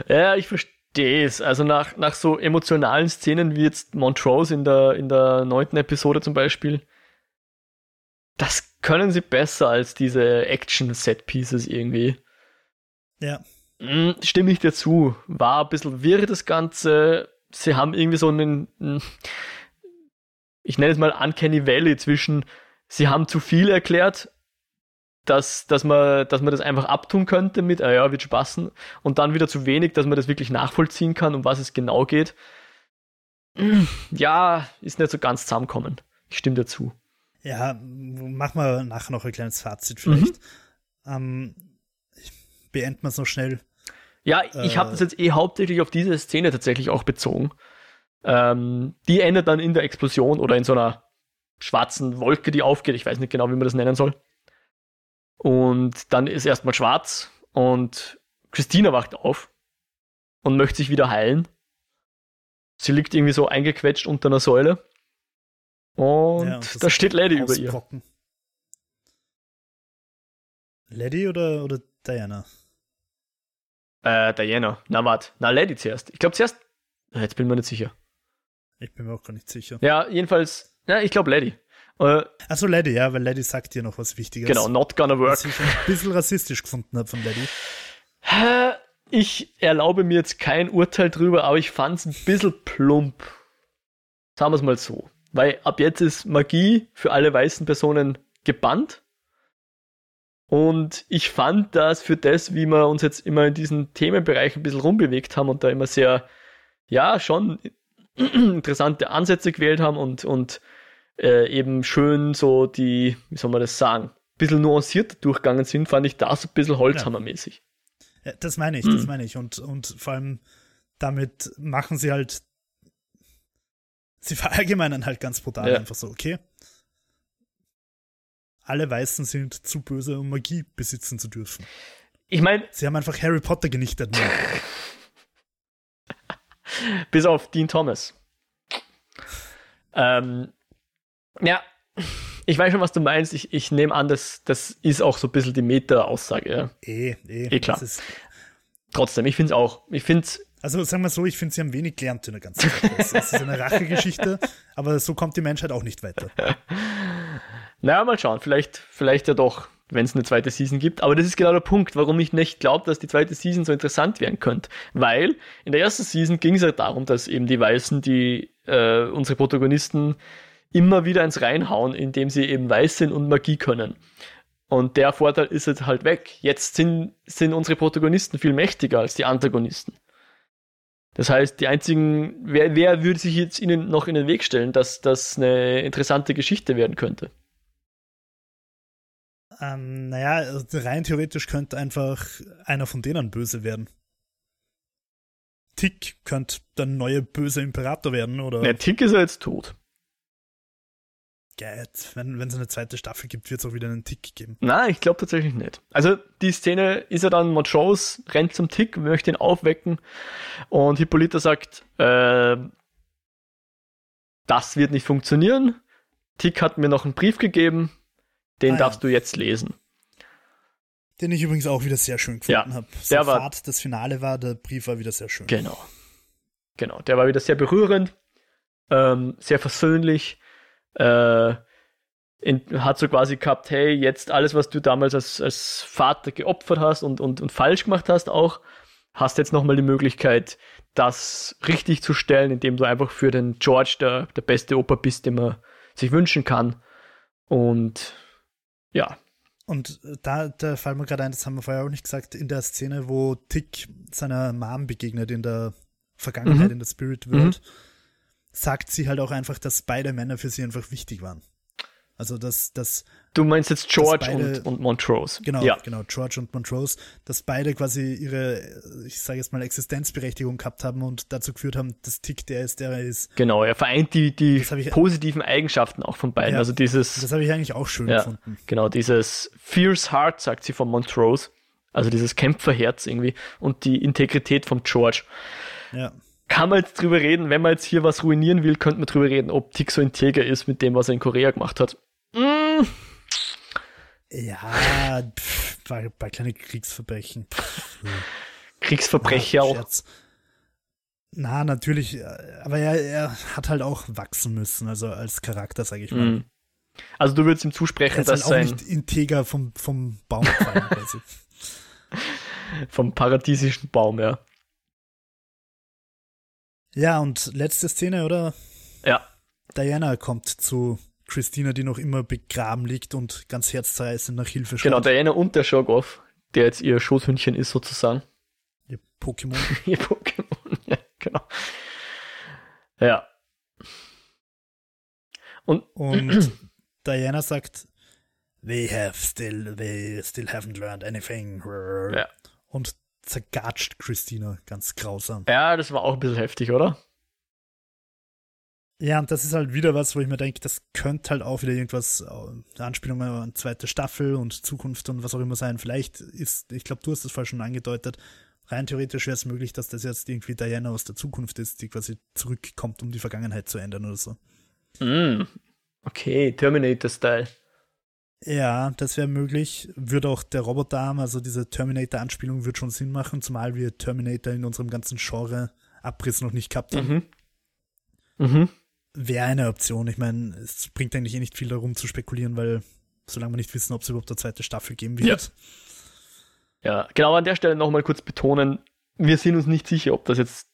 Ja, ich verstehe das. Also nach, nach so emotionalen Szenen wie jetzt Montrose in der, in der neunten Episode zum Beispiel, das können sie besser als diese Action-Set-Pieces irgendwie. Ja. Hm, stimme ich dir zu. War ein bisschen wirr das Ganze. Sie haben irgendwie so einen, ich nenne es mal Uncanny Valley zwischen, sie haben zu viel erklärt, dass, dass, man, dass man das einfach abtun könnte mit, ah ja, wird spaßen, und dann wieder zu wenig, dass man das wirklich nachvollziehen kann, um was es genau geht. Ja, ist nicht so ganz zusammenkommen. Ich stimme dazu. Ja, machen wir nachher noch ein kleines Fazit vielleicht. Mhm. Ähm, beenden wir es noch schnell. Ja, ich äh, habe das jetzt eh hauptsächlich auf diese Szene tatsächlich auch bezogen. Ähm, die endet dann in der Explosion oder in so einer schwarzen Wolke, die aufgeht. Ich weiß nicht genau, wie man das nennen soll. Und dann ist erstmal schwarz und Christina wacht auf und möchte sich wieder heilen. Sie liegt irgendwie so eingequetscht unter einer Säule. Und, ja, und da steht Lady über ihr. Lady oder, oder Diana? Äh, Diana. Na, warte. Na, Lady zuerst. Ich glaube zuerst. Jetzt bin ich mir nicht sicher. Ich bin mir auch gar nicht sicher. Ja, jedenfalls. Ja, ich glaube Lady. Äh, Achso, Lady, ja, weil Lady sagt dir noch was Wichtiges. Genau, not gonna work. Was ich ein bisschen rassistisch gefunden habe von Lady. Ich erlaube mir jetzt kein Urteil drüber, aber ich fand es ein bisschen plump. Sagen wir es mal so. Weil ab jetzt ist Magie für alle weißen Personen gebannt. Und ich fand das für das, wie wir uns jetzt immer in diesen Themenbereich ein bisschen rumbewegt haben und da immer sehr, ja, schon interessante Ansätze gewählt haben und, und äh, eben schön so die, wie soll man das sagen, ein bisschen nuancierter durchgegangen sind, fand ich das ein bisschen Holzhammermäßig. Ja, das meine ich, das hm. meine ich. Und, und vor allem damit machen sie halt, sie verallgemeinern halt ganz brutal ja. einfach so, okay. Alle Weißen sind zu böse, um Magie besitzen zu dürfen. Ich meine. Sie haben einfach Harry Potter genichtet. Bis auf Dean Thomas. Ähm, ja, ich weiß schon, was du meinst. Ich, ich nehme an, dass das ist auch so ein bisschen die Meta-Aussage. Ja. Eh, eh. Eh klar. Trotzdem, ich finde es auch. Ich finde also sagen wir so, ich finde, sie haben wenig gelernt in der ganzen Zeit. Es ist eine Rachegeschichte, aber so kommt die Menschheit auch nicht weiter. naja, mal schauen. Vielleicht, vielleicht ja doch, wenn es eine zweite Season gibt. Aber das ist genau der Punkt, warum ich nicht glaube, dass die zweite Season so interessant werden könnte. Weil in der ersten Season ging es ja darum, dass eben die Weißen, die äh, unsere Protagonisten immer wieder ins Reinhauen, indem sie eben weiß sind und Magie können. Und der Vorteil ist jetzt halt weg. Jetzt sind, sind unsere Protagonisten viel mächtiger als die Antagonisten. Das heißt, die einzigen, wer, wer würde sich jetzt ihnen noch in den Weg stellen, dass das eine interessante Geschichte werden könnte? Ähm, naja, also rein theoretisch könnte einfach einer von denen böse werden. Tick könnte der neue böse Imperator werden, oder? Ja, Tick ist ja jetzt tot. Jetzt, wenn es eine zweite Staffel gibt, wird es auch wieder einen Tick geben. Nein, ich glaube tatsächlich nicht. Also die Szene ist ja dann, Montrose rennt zum Tick, möchte ihn aufwecken und Hippolyta sagt, äh, das wird nicht funktionieren. Tick hat mir noch einen Brief gegeben, den ah, darfst ja. du jetzt lesen. Den ich übrigens auch wieder sehr schön gefunden ja, habe. So der war, das Finale war, der Brief war wieder sehr schön. Genau. Genau, der war wieder sehr berührend, ähm, sehr versöhnlich. Äh, in, hat so quasi gehabt, hey, jetzt alles, was du damals als, als Vater geopfert hast und, und, und falsch gemacht hast, auch, hast jetzt nochmal die Möglichkeit, das richtig zu stellen, indem du einfach für den George der, der beste Opa bist, den man sich wünschen kann. Und ja, und da, da fällt mir gerade ein, das haben wir vorher auch nicht gesagt, in der Szene, wo Tick seiner Mom begegnet in der Vergangenheit, mhm. in der Spirit World, mhm. Sagt sie halt auch einfach, dass beide Männer für sie einfach wichtig waren. Also dass, dass Du meinst jetzt George beide, und, und Montrose. Genau, ja. genau, George und Montrose, dass beide quasi ihre, ich sage jetzt mal, Existenzberechtigung gehabt haben und dazu geführt haben, dass Tick der ist, der er ist. Genau, er vereint die, die ich, positiven Eigenschaften auch von beiden. Ja, also dieses. Das habe ich eigentlich auch schön ja, gefunden. Genau, dieses Fierce Heart, sagt sie von Montrose. Also dieses Kämpferherz irgendwie und die Integrität von George. Ja kann man jetzt drüber reden, wenn man jetzt hier was ruinieren will, könnte man drüber reden, ob Tick so integer ist mit dem, was er in Korea gemacht hat. Mm. Ja, pff, bei, bei kleinen Kriegsverbrechen. Kriegsverbrecher auch. Na, natürlich, aber er, er hat halt auch wachsen müssen, also als Charakter, sage ich mal. Mm. Also du würdest ihm zusprechen, er ist dass halt auch nicht integer vom, vom Baum fallen, quasi. vom paradiesischen Baum, ja. Ja, und letzte Szene, oder? Ja. Diana kommt zu Christina, die noch immer begraben liegt und ganz herzzerreißend nach Hilfe schaut. Genau, Diana und der Shogoff, der jetzt ihr Schoßhündchen ist sozusagen. Ihr Pokémon. ihr Pokémon, ja, genau. Ja. Und, und Diana sagt, we have still, we still haven't learned anything. Ja. Und zergatscht Christina ganz grausam. Ja, das war auch ein bisschen heftig, oder? Ja, und das ist halt wieder was, wo ich mir denke, das könnte halt auch wieder irgendwas, äh, eine Anspielung an zweite Staffel und Zukunft und was auch immer sein. Vielleicht ist, ich glaube, du hast das vorher schon angedeutet, rein theoretisch wäre es möglich, dass das jetzt irgendwie Diana aus der Zukunft ist, die quasi zurückkommt, um die Vergangenheit zu ändern oder so. Mm, okay, Terminator-Style. Ja, das wäre möglich. Würde auch der Roboterarm, also diese Terminator-Anspielung, würde schon Sinn machen, zumal wir Terminator in unserem ganzen Genre Abriss noch nicht gehabt haben. Mhm. Mhm. Wäre eine Option. Ich meine, es bringt eigentlich eh nicht viel darum zu spekulieren, weil solange wir nicht wissen, ob es überhaupt eine zweite Staffel geben wird. Ja, ja genau an der Stelle nochmal kurz betonen, wir sind uns nicht sicher, ob das jetzt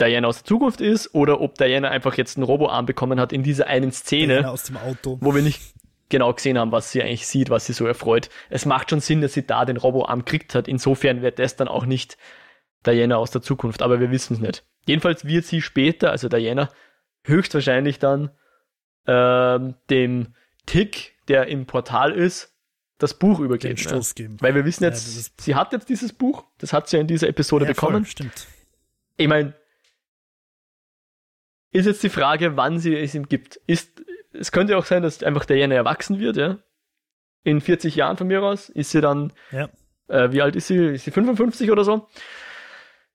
Diana aus der Zukunft ist oder ob Diana einfach jetzt einen Roboarm bekommen hat in dieser einen Szene, Diana aus dem Auto. wo wir nicht genau gesehen haben, was sie eigentlich sieht, was sie so erfreut. Es macht schon Sinn, dass sie da den Roboarm gekriegt hat. Insofern wird das dann auch nicht Diana aus der Zukunft, aber wir wissen es nicht. Jedenfalls wird sie später, also Diana, höchstwahrscheinlich dann ähm, dem Tick, der im Portal ist, das Buch übergeben. Den Stoß geben. Weil wir wissen jetzt, ja, sie hat jetzt dieses Buch, das hat sie ja in dieser Episode ja, bekommen. Voll, stimmt. Ich meine, ist jetzt die Frage, wann sie es ihm gibt. Ist, es könnte auch sein, dass einfach der Jene erwachsen wird, ja. In 40 Jahren von mir aus ist sie dann, ja. äh, wie alt ist sie? Ist sie 55 oder so?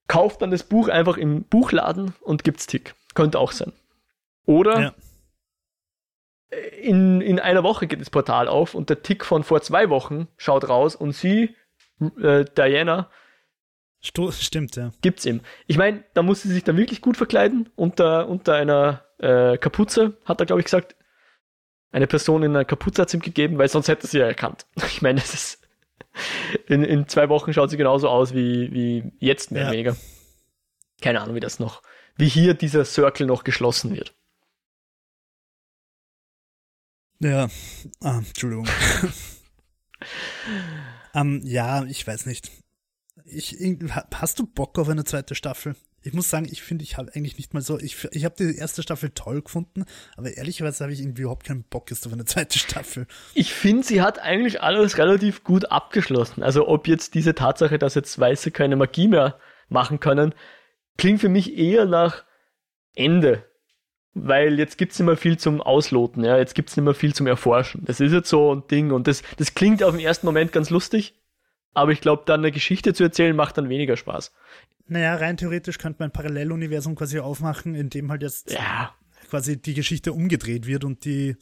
Kauft dann das Buch einfach im Buchladen und gibt's Tick. Könnte auch sein. Oder ja. in, in einer Woche geht das Portal auf und der Tick von vor zwei Wochen schaut raus und sie, äh, Diana, Stimmt, ja. Gibt's ihm. Ich meine, da muss sie sich dann wirklich gut verkleiden unter, unter einer äh, Kapuze, hat er, glaube ich, gesagt eine Person in einer Kapuze hat ihm gegeben, weil sonst hätte sie ja erkannt. Ich meine, das ist in, in zwei Wochen schaut sie genauso aus wie, wie jetzt mehr oder weniger. Keine Ahnung, wie das noch, wie hier dieser Circle noch geschlossen wird. Ja, ah, Entschuldigung. um, ja, ich weiß nicht. Ich, hast du Bock auf eine zweite Staffel? Ich muss sagen, ich finde, ich habe eigentlich nicht mal so. Ich, ich habe die erste Staffel toll gefunden, aber ehrlicherweise habe ich irgendwie überhaupt keinen Bock jetzt auf eine zweite Staffel. Ich finde, sie hat eigentlich alles relativ gut abgeschlossen. Also, ob jetzt diese Tatsache, dass jetzt Weiße keine Magie mehr machen können, klingt für mich eher nach Ende. Weil jetzt gibt es nicht mehr viel zum Ausloten, ja, jetzt gibt es nicht mehr viel zum Erforschen. Das ist jetzt so ein Ding und das, das klingt auf den ersten Moment ganz lustig, aber ich glaube, dann eine Geschichte zu erzählen, macht dann weniger Spaß. Naja, rein theoretisch könnte man ein Paralleluniversum quasi aufmachen, in dem halt jetzt ja. quasi die Geschichte umgedreht wird und die,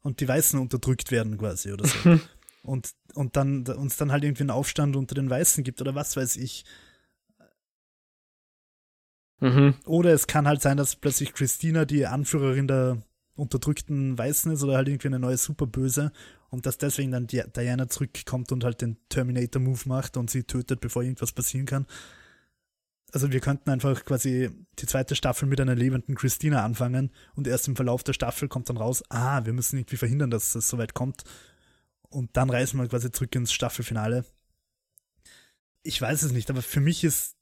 und die Weißen unterdrückt werden quasi oder so. und, und dann uns dann halt irgendwie einen Aufstand unter den Weißen gibt oder was weiß ich. Mhm. Oder es kann halt sein, dass plötzlich Christina die Anführerin der unterdrückten Weißen ist oder halt irgendwie eine neue Superböse und dass deswegen dann Diana zurückkommt und halt den Terminator-Move macht und sie tötet, bevor irgendwas passieren kann. Also wir könnten einfach quasi die zweite Staffel mit einer lebenden Christina anfangen und erst im Verlauf der Staffel kommt dann raus, ah, wir müssen irgendwie verhindern, dass es so weit kommt. Und dann reisen wir quasi zurück ins Staffelfinale. Ich weiß es nicht, aber für mich ist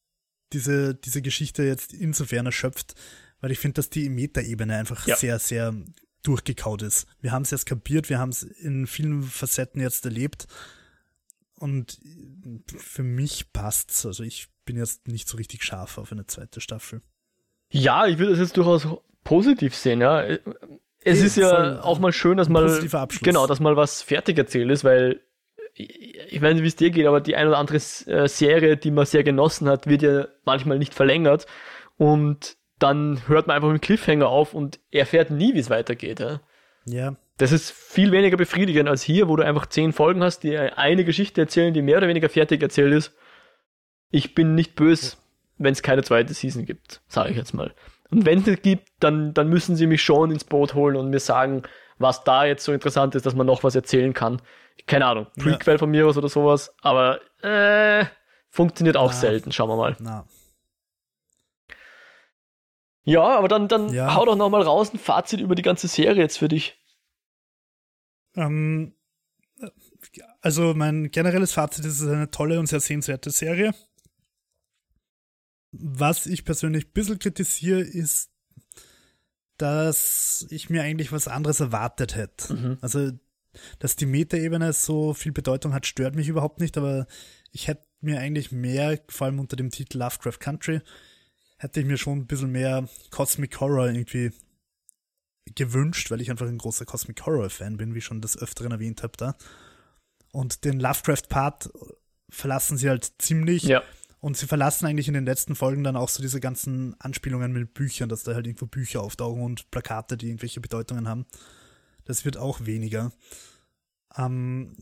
diese, diese Geschichte jetzt insofern erschöpft, weil ich finde, dass die Metaebene einfach ja. sehr, sehr durchgekaut ist. Wir haben es jetzt kapiert, wir haben es in vielen Facetten jetzt erlebt. Und für mich passt's. Also ich bin jetzt nicht so richtig scharf auf eine zweite Staffel. Ja, ich würde das jetzt durchaus positiv sehen, ja. Es ja, ist ja auch mal schön, dass mal genau, dass mal was fertig erzählt ist, weil ich weiß nicht, wie es dir geht, aber die ein oder andere äh, Serie, die man sehr genossen hat, wird ja manchmal nicht verlängert und dann hört man einfach mit Cliffhanger auf und erfährt nie, wie es weitergeht. Ja. ja. Das ist viel weniger befriedigend als hier, wo du einfach zehn Folgen hast, die eine Geschichte erzählen, die mehr oder weniger fertig erzählt ist. Ich bin nicht böse, wenn es keine zweite Season gibt, sage ich jetzt mal. Und wenn es gibt, dann, dann müssen sie mich schon ins Boot holen und mir sagen, was da jetzt so interessant ist, dass man noch was erzählen kann. Keine Ahnung, Prequel ja. von mir aus oder sowas, aber äh, funktioniert auch Na. selten, schauen wir mal. Na. Ja, aber dann, dann ja. hau doch noch mal raus ein Fazit über die ganze Serie jetzt für dich. Ähm, also mein generelles Fazit ist, es ist eine tolle und sehr sehenswerte Serie. Was ich persönlich ein bisschen kritisiere, ist, dass ich mir eigentlich was anderes erwartet hätte. Mhm. Also, dass die Metaebene so viel Bedeutung hat, stört mich überhaupt nicht, aber ich hätte mir eigentlich mehr, vor allem unter dem Titel Lovecraft Country, hätte ich mir schon ein bisschen mehr Cosmic Horror irgendwie gewünscht, weil ich einfach ein großer Cosmic Horror Fan bin, wie schon das Öfteren erwähnt habe da. Und den Lovecraft-Part verlassen sie halt ziemlich. Ja. Und sie verlassen eigentlich in den letzten Folgen dann auch so diese ganzen Anspielungen mit Büchern, dass da halt irgendwo Bücher auftauchen und Plakate, die irgendwelche Bedeutungen haben. Das wird auch weniger. Ähm,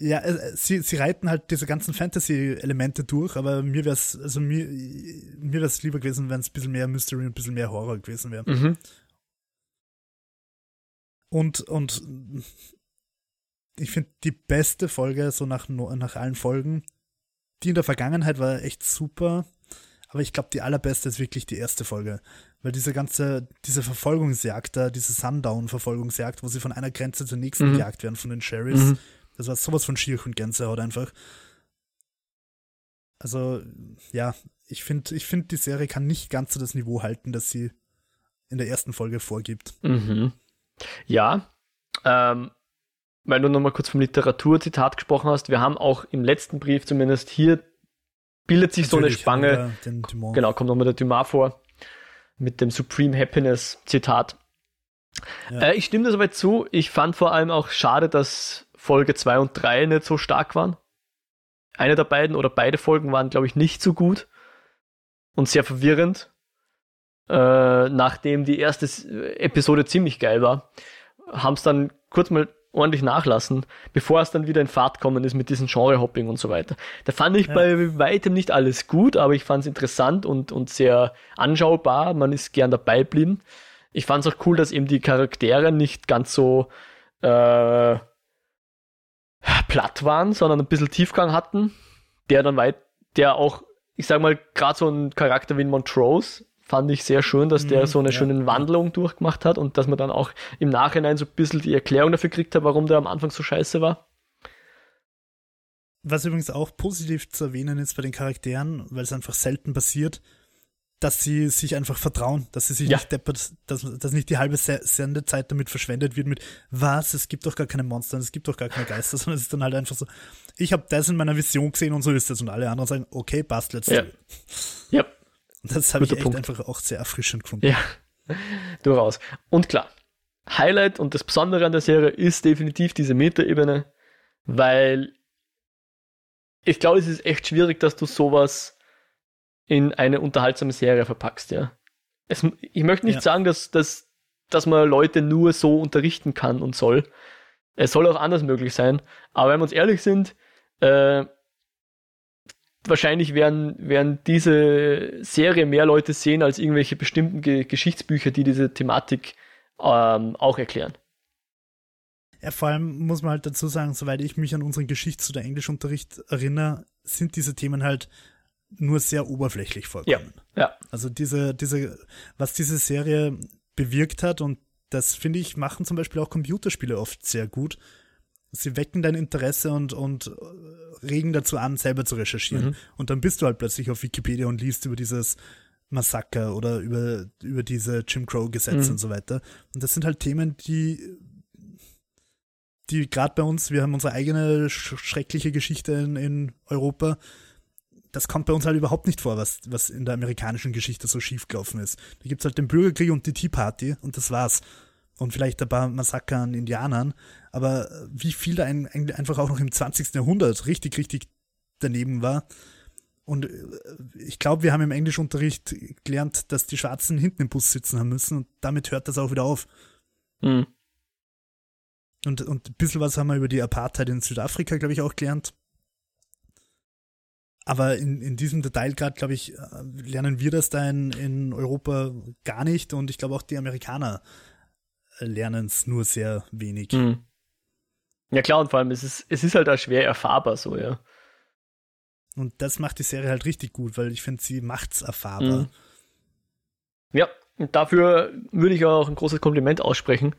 ja, äh, sie, sie reiten halt diese ganzen Fantasy-Elemente durch, aber mir wäre es, also mir, mir wäre es lieber gewesen, wenn es ein bisschen mehr Mystery und ein bisschen mehr Horror gewesen wäre. Mhm. Und, und ich finde die beste Folge, so nach, nach allen Folgen, die in der Vergangenheit war echt super, aber ich glaube, die allerbeste ist wirklich die erste Folge. Weil diese ganze, diese Verfolgungsjagd da, diese Sundown-Verfolgungsjagd, wo sie von einer Grenze zur nächsten mhm. gejagt werden von den Sheriffs, mhm. das war sowas von schier und Gänsehaut einfach. Also, ja, ich finde, ich finde, die Serie kann nicht ganz so das Niveau halten, das sie in der ersten Folge vorgibt. Mhm. Ja, ähm, weil du nochmal kurz vom Literaturzitat gesprochen hast, wir haben auch im letzten Brief zumindest hier bildet sich Natürlich, so eine Spange. Genau, kommt nochmal der Dumas vor mit dem Supreme Happiness Zitat. Ja. Äh, ich stimme das aber zu. Ich fand vor allem auch schade, dass Folge 2 und 3 nicht so stark waren. Eine der beiden oder beide Folgen waren, glaube ich, nicht so gut und sehr verwirrend. Äh, nachdem die erste Episode ziemlich geil war, haben es dann kurz mal ordentlich nachlassen, bevor es dann wieder in Fahrt kommen ist mit diesem Genre-Hopping und so weiter. Da fand ich ja. bei weitem nicht alles gut, aber ich fand es interessant und, und sehr anschaubar. Man ist gern dabei geblieben. Ich fand es auch cool, dass eben die Charaktere nicht ganz so äh, platt waren, sondern ein bisschen Tiefgang hatten, der dann weit, der auch, ich sag mal, gerade so ein Charakter wie Montrose fand ich sehr schön, dass der Mhm, so eine ja. schöne Wandlung durchgemacht hat und dass man dann auch im Nachhinein so ein bisschen die Erklärung dafür gekriegt hat, warum der am Anfang so scheiße war. Was übrigens auch positiv zu erwähnen ist bei den Charakteren, weil es einfach selten passiert, dass sie sich einfach vertrauen, dass sie sich Ja. nicht deppert, dass, dass nicht die halbe Se- Sendezeit damit verschwendet wird mit, was, es gibt doch gar keine Monster, es gibt doch gar keine Geister, sondern es ist dann halt einfach so, ich habe das in meiner Vision gesehen und so ist es und alle anderen sagen, okay, passt, let's Ja. do it. Ja, Das habe ich echt Punkt. einfach auch sehr erfrischend gefunden. ja, durchaus. Und klar, Highlight und das Besondere an der Serie ist definitiv diese Metaebene, weil ich glaube, es ist echt schwierig, dass du sowas in eine unterhaltsame Serie verpackst, ja. Es, ich möchte nicht Ja. sagen, dass, dass, dass man Leute nur so unterrichten kann und soll. Es soll auch anders möglich sein. Aber wenn wir uns ehrlich sind, äh, wahrscheinlich werden, werden diese Serie mehr Leute sehen als irgendwelche bestimmten Ge Geschichtsbücher, die diese Thematik ähm, auch erklären. Ja, vor allem muss man halt dazu sagen, soweit ich mich an unseren Geschichts- oder Englischunterricht erinnere, sind diese Themen halt nur sehr oberflächlich vorkommen. Ja. Also diese, diese, was diese Serie bewirkt hat, und das finde ich, machen zum Beispiel auch Computerspiele oft sehr gut. Sie wecken dein Interesse und, und äh, regen dazu an, selber zu recherchieren. Mhm. Und dann bist du halt plötzlich auf Wikipedia und liest über dieses Massaker oder über, über diese Jim Crow-Gesetze Mhm. und so weiter. Und das sind halt Themen, die die gerade bei uns, wir haben unsere eigene sch schreckliche Geschichte in, in Europa. Das kommt bei uns halt überhaupt nicht vor, was, was in der amerikanischen Geschichte so schief gelaufen ist. Da gibt's halt den Bürgerkrieg und die Tea Party und das war's. Und vielleicht ein paar Massaker an Indianern. Aber wie viel da ein, ein, einfach auch noch im 20. Jahrhundert richtig, richtig daneben war. Und äh, ich glaube, wir haben im Englischunterricht gelernt, dass die Schwarzen hinten im Bus sitzen haben müssen und damit hört das auch wieder auf. Mhm. Und, und ein bisschen was haben wir über die Apartheid in Südafrika, glaube ich, auch gelernt. Aber in, in diesem Detail gerade, glaube ich, äh, lernen wir das da in, in Europa gar nicht. Und ich glaube auch die Amerikaner äh, lernen es nur sehr wenig. Mhm. Ja klar, und vor allem es ist es ist halt auch schwer erfahrbar so, ja. Und das macht die Serie halt richtig gut, weil ich finde, sie macht's erfahrbar. Mhm. Ja, und dafür würde ich auch ein großes Kompliment aussprechen.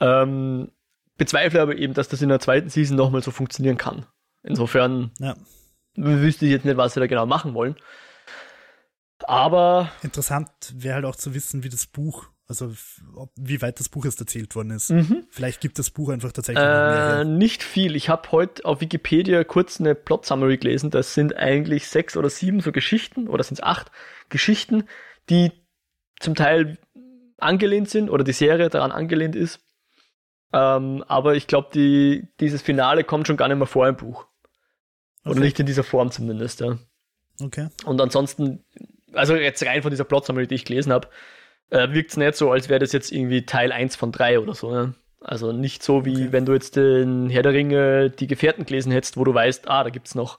Ähm, bezweifle aber eben, dass das in der zweiten Season nochmal so funktionieren kann. Insofern Ja. wüsste ich jetzt nicht, was sie da genau machen wollen. Aber Interessant wäre halt auch zu wissen, wie das Buch, also wie weit das Buch erst erzählt worden ist. mhm. Vielleicht gibt das Buch einfach tatsächlich noch mehr äh, her. nicht viel. Ich habe heute auf Wikipedia kurz eine Plot-Summary gelesen. Das sind eigentlich sechs oder sieben so Geschichten, oder sind es acht Geschichten, die zum Teil angelehnt sind oder die Serie daran angelehnt ist. Ähm, aber ich glaube, die, dieses Finale kommt schon gar nicht mehr vor im Buch. Oder Okay. nicht in dieser Form zumindest, ja. Okay. Und ansonsten, also jetzt rein von dieser Plot-Summary, die ich gelesen habe, äh, wirkt es nicht so, als wäre das jetzt irgendwie Teil 1 von 3 oder so. Ne? Also nicht so, wie Okay. wenn du jetzt den Herr der Ringe, die Gefährten gelesen hättest, wo du weißt, ah, da gibt es noch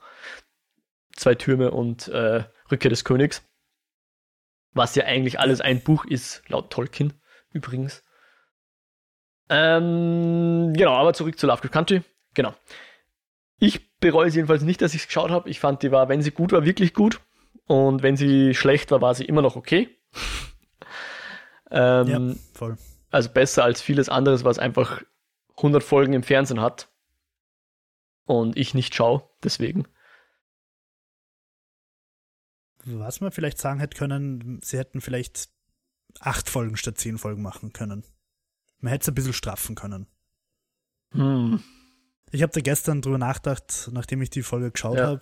zwei Türme und äh, Rückkehr des Königs. Was ja eigentlich alles ein Buch ist, laut Tolkien übrigens. Ähm, genau, aber zurück zu Lovecraft Country. Genau. Ich bereue es jedenfalls nicht, dass ich es geschaut habe. Ich fand, die war, wenn sie gut war, wirklich gut. Und wenn sie schlecht war, war sie immer noch okay. Ähm, Ja, voll. Also besser als vieles anderes, was einfach 100 Folgen im Fernsehen hat. Und ich nicht schaue, deswegen. Was man vielleicht sagen hätte können, sie hätten vielleicht acht Folgen statt zehn Folgen machen können. Man hätte es ein bisschen straffen können. Hm. Ich habe da gestern drüber nachgedacht, nachdem ich die Folge geschaut Ja. habe.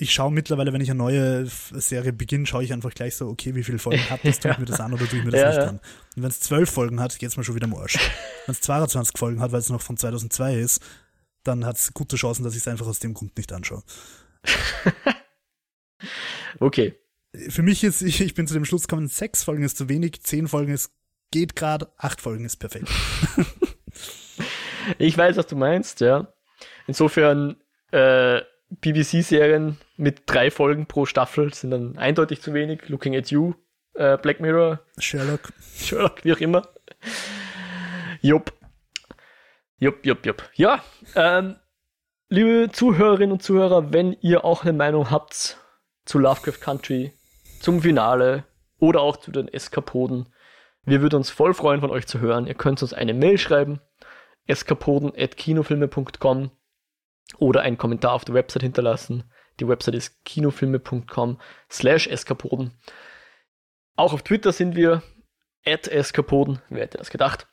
Ich schaue mittlerweile, wenn ich eine neue Serie beginne, schaue ich einfach gleich so, okay, wie viele Folgen hat das, tue ich mir das an oder tue ich mir das Ja, nicht ja. an. Und wenn es zwölf Folgen hat, geht's mir schon wieder am Arsch. wenn es 22 Folgen hat, weil es noch von 2002 ist, dann hat es gute Chancen, dass ich es einfach aus dem Grund nicht anschaue. Okay. Für mich ist, ich, ich bin zu dem Schluss gekommen, sechs Folgen ist zu wenig, zehn Folgen ist geht gerade, acht Folgen ist perfekt. Ich weiß, was du meinst, ja. Insofern, äh, BBC-Serien mit drei Folgen pro Staffel sind dann eindeutig zu wenig. Looking at You, äh, Black Mirror, Sherlock. Sherlock, wie auch immer. Jupp. Jupp, jupp, jupp. Ja, ähm, liebe Zuhörerinnen und Zuhörer, wenn ihr auch eine Meinung habt zu Lovecraft Country, zum Finale, oder auch zu den Eskapoden. Wir würden uns voll freuen, von euch zu hören. Ihr könnt uns eine Mail schreiben, eskapoden.kinofilme.com oder einen Kommentar auf der Website hinterlassen. Die Website ist kinofilme.com slash eskapoden. Auch auf Twitter sind wir at eskapoden, wer hätte das gedacht.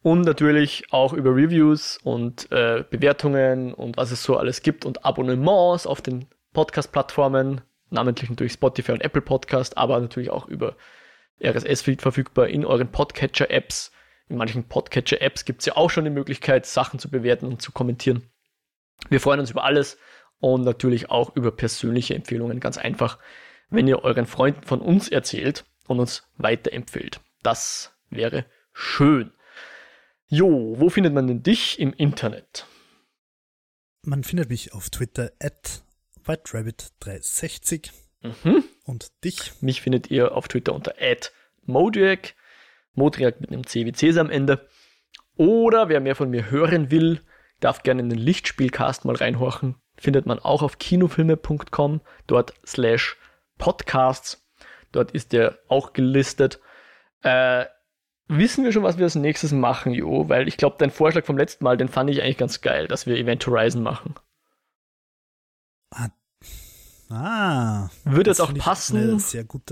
Und natürlich auch über Reviews und äh, Bewertungen und was es so alles gibt und Abonnements auf den Podcast-Plattformen, namentlich natürlich Spotify und Apple Podcast, aber natürlich auch über RSS-Feed verfügbar in euren Podcatcher-Apps. In manchen Podcatcher-Apps gibt es ja auch schon die Möglichkeit, Sachen zu bewerten und zu kommentieren. Wir freuen uns über alles und natürlich auch über persönliche Empfehlungen. Ganz einfach, wenn ihr euren Freunden von uns erzählt und uns weiterempfehlt. Das wäre schön. Jo, wo findet man denn dich im Internet? Man findet mich auf Twitter at WhiteRabbit360 mhm. und dich. Mich findet ihr auf Twitter unter @modriak, Modriak mit einem C wie Cäsar am Ende. Oder wer mehr von mir hören will, darf gerne in den Lichtspielcast mal reinhorchen. Findet man auch auf kinofilme.com, dort slash podcasts. Dort ist der auch gelistet. Äh, wissen wir schon, was wir als nächstes machen, Jo? Weil ich glaube, dein Vorschlag vom letzten Mal, den fand ich eigentlich ganz geil, dass wir Event Horizon machen. Ah. ah Würde jetzt auch passen.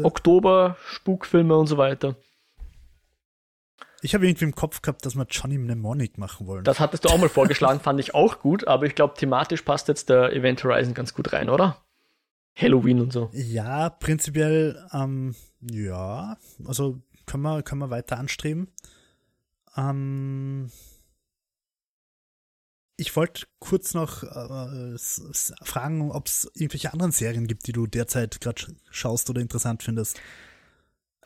Oktober, Spukfilme und so weiter. Ich habe irgendwie im Kopf gehabt, dass wir Johnny Mnemonic machen wollen. Das hattest du auch mal vorgeschlagen, fand ich auch gut, aber ich glaube, thematisch passt jetzt der Event Horizon ganz gut rein, oder? Halloween und so. Ja, prinzipiell, ähm, ja, also können wir, können wir weiter anstreben. Ähm, ich wollte kurz noch äh, fragen, ob es irgendwelche anderen Serien gibt, die du derzeit gerade schaust oder interessant findest.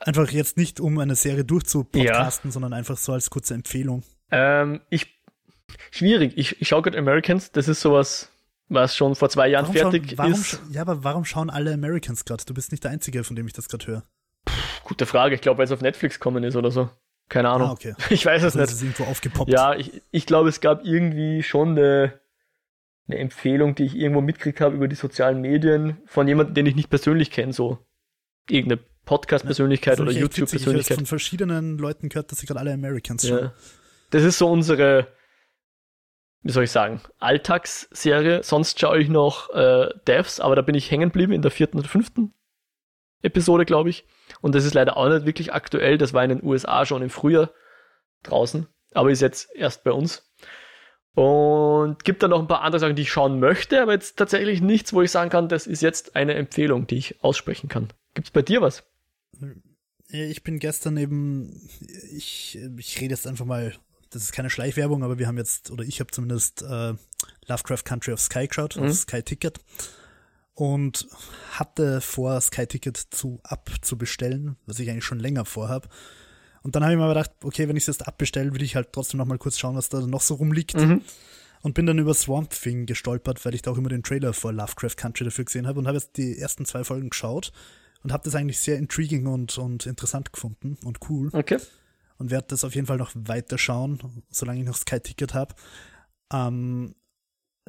Einfach jetzt nicht, um eine Serie durchzupodcasten, ja. sondern einfach so als kurze Empfehlung. Ähm, ich, schwierig. Ich, ich schaue gerade Americans. Das ist sowas, was schon vor zwei Jahren warum fertig schauen, warum, ist. Ja, aber warum schauen alle Americans gerade? Du bist nicht der Einzige, von dem ich das gerade höre. Gute Frage. Ich glaube, weil es auf Netflix kommen ist oder so. Keine Ahnung. Ah, okay. Ich weiß es also nicht. Ist irgendwo aufgepoppt. Ja, ich, ich glaube, es gab irgendwie schon eine, eine Empfehlung, die ich irgendwo mitgekriegt habe über die sozialen Medien von jemandem, den ich nicht persönlich kenne, so irgendeine Podcast-Persönlichkeit oder YouTube-Persönlichkeit. Ich habe von verschiedenen Leuten gehört, dass sie gerade alle Americans schauen. Ja. Das ist so unsere, wie soll ich sagen, Alltagsserie. Sonst schaue ich noch äh, Devs, aber da bin ich hängen geblieben in der vierten oder fünften Episode, glaube ich. Und das ist leider auch nicht wirklich aktuell. Das war in den USA schon im Frühjahr draußen, aber ist jetzt erst bei uns. Und gibt dann noch ein paar andere Sachen, die ich schauen möchte, aber jetzt tatsächlich nichts, wo ich sagen kann, das ist jetzt eine Empfehlung, die ich aussprechen kann. Gibt es bei dir was? Ich bin gestern eben, ich, ich rede jetzt einfach mal, das ist keine Schleichwerbung, aber wir haben jetzt, oder ich habe zumindest äh, Lovecraft Country of Sky geschaut, mhm. auf Sky Ticket und hatte vor, Sky Ticket zu abzubestellen, was ich eigentlich schon länger vorhab. Und dann habe ich mir gedacht, okay, wenn ich es jetzt abbestelle, will ich halt trotzdem noch mal kurz schauen, was da noch so rumliegt. Mhm. Und bin dann über Swamp Thing gestolpert, weil ich da auch immer den Trailer vor Lovecraft Country dafür gesehen habe und habe jetzt die ersten zwei Folgen geschaut und habe das eigentlich sehr intriguing und, und interessant gefunden und cool. Okay. Und werde das auf jeden Fall noch weiter schauen, solange ich noch Sky Ticket habe. Ähm,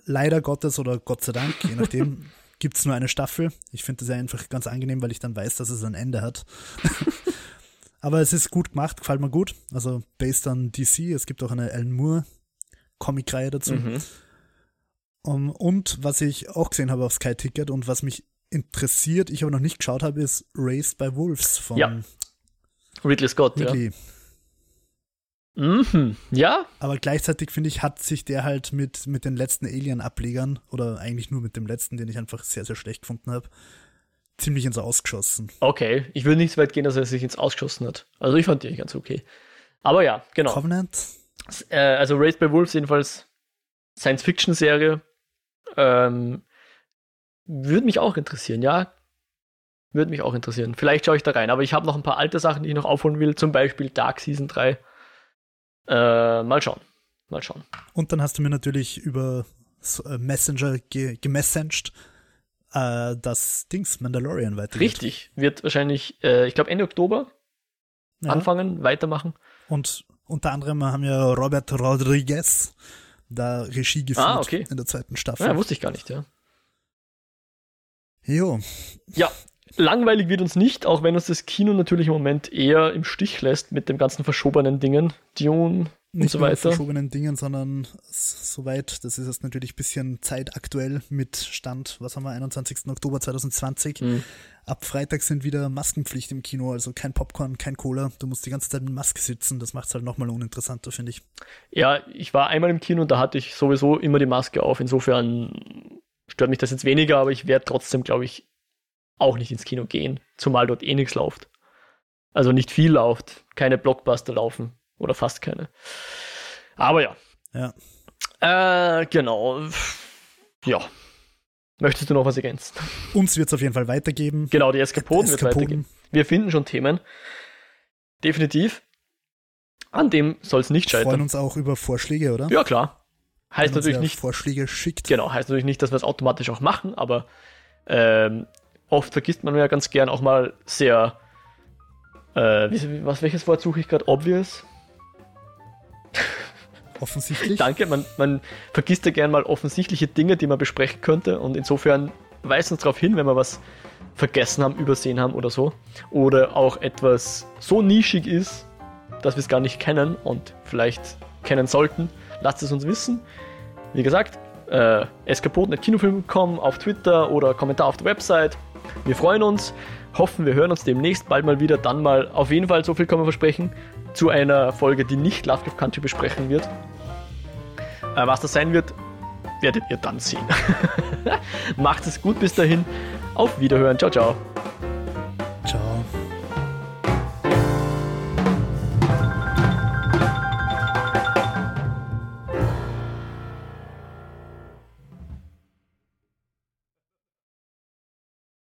leider Gottes oder Gott sei Dank, je nachdem, gibt es nur eine Staffel. Ich finde das ja einfach ganz angenehm, weil ich dann weiß, dass es ein Ende hat. Aber es ist gut gemacht, gefällt mir gut. Also based on DC. Es gibt auch eine Alan Moore Comic-Reihe dazu. Mhm. Um, und was ich auch gesehen habe auf Sky Ticket und was mich interessiert, ich aber noch nicht geschaut habe, ist Raised by Wolves von ja. Ridley Scott. Ridley. Ja. Mhm, ja. Aber gleichzeitig finde ich, hat sich der halt mit, mit den letzten Alien-Ablegern, oder eigentlich nur mit dem letzten, den ich einfach sehr, sehr schlecht gefunden habe, ziemlich ins Ausgeschossen. Okay, ich würde nicht so weit gehen, dass er sich ins Ausgeschossen hat. Also ich fand die ganz okay. Aber ja, genau. Covenant? Äh, also Raised by Wolves jedenfalls Science-Fiction-Serie. Ähm, würde mich auch interessieren, ja. Würde mich auch interessieren. Vielleicht schaue ich da rein. Aber ich habe noch ein paar alte Sachen, die ich noch aufholen will. Zum Beispiel Dark Season 3. Äh, mal schauen. Mal schauen. Und dann hast du mir natürlich über äh, Messenger ge gemessaged, äh, das Dings Mandalorian weitergeht. Richtig. Wird wahrscheinlich, äh, ich glaube, Ende Oktober ja. anfangen, weitermachen. Und unter anderem haben ja Robert Rodriguez da Regie geführt ah, okay. in der zweiten Staffel. Ja, wusste ich gar nicht, ja. Jo. Ja, langweilig wird uns nicht, auch wenn uns das Kino natürlich im Moment eher im Stich lässt mit den ganzen verschobenen Dingen, Dune nicht und so weiter. verschobenen Dingen, sondern soweit, das ist jetzt natürlich ein bisschen zeitaktuell mit Stand, was haben wir, 21. Oktober 2020. Hm. Ab Freitag sind wieder Maskenpflicht im Kino, also kein Popcorn, kein Cola. Du musst die ganze Zeit mit Maske sitzen. Das macht es halt nochmal uninteressanter, finde ich. Ja, ich war einmal im Kino und da hatte ich sowieso immer die Maske auf. Insofern stört mich das jetzt weniger, aber ich werde trotzdem, glaube ich, auch nicht ins Kino gehen, zumal dort eh nichts läuft. Also nicht viel läuft, keine Blockbuster laufen oder fast keine. Aber ja. Ja. Äh, genau. Ja. Möchtest du noch was ergänzen? Uns wird es auf jeden Fall weitergeben. Genau, die Eskapoden, wird Eskapoden. weitergehen. Wir finden schon Themen. Definitiv. An dem soll es nicht Wir freuen scheitern. uns auch über Vorschläge, oder? Ja, klar. Heißt natürlich nicht, Vorschläge schickt. Genau, heißt natürlich nicht, dass wir es automatisch auch machen, aber ähm, oft vergisst man ja ganz gern auch mal sehr, äh, wie, was, welches Wort suche ich gerade? Obvious? Offensichtlich. Danke, man, man vergisst ja gern mal offensichtliche Dinge, die man besprechen könnte und insofern weist uns darauf hin, wenn wir was vergessen haben, übersehen haben oder so. Oder auch etwas so nischig ist, dass wir es gar nicht kennen und vielleicht kennen sollten. Lasst es uns wissen. Wie gesagt, äh, eskapoden.kinofilm.com auf Twitter oder Kommentar auf der Website. Wir freuen uns, hoffen, wir hören uns demnächst bald mal wieder. Dann mal auf jeden Fall, so viel kann man versprechen, zu einer Folge, die nicht Lovecraft Country besprechen wird. Äh, was das sein wird, werdet ihr dann sehen. Macht es gut bis dahin. Auf Wiederhören. Ciao, ciao.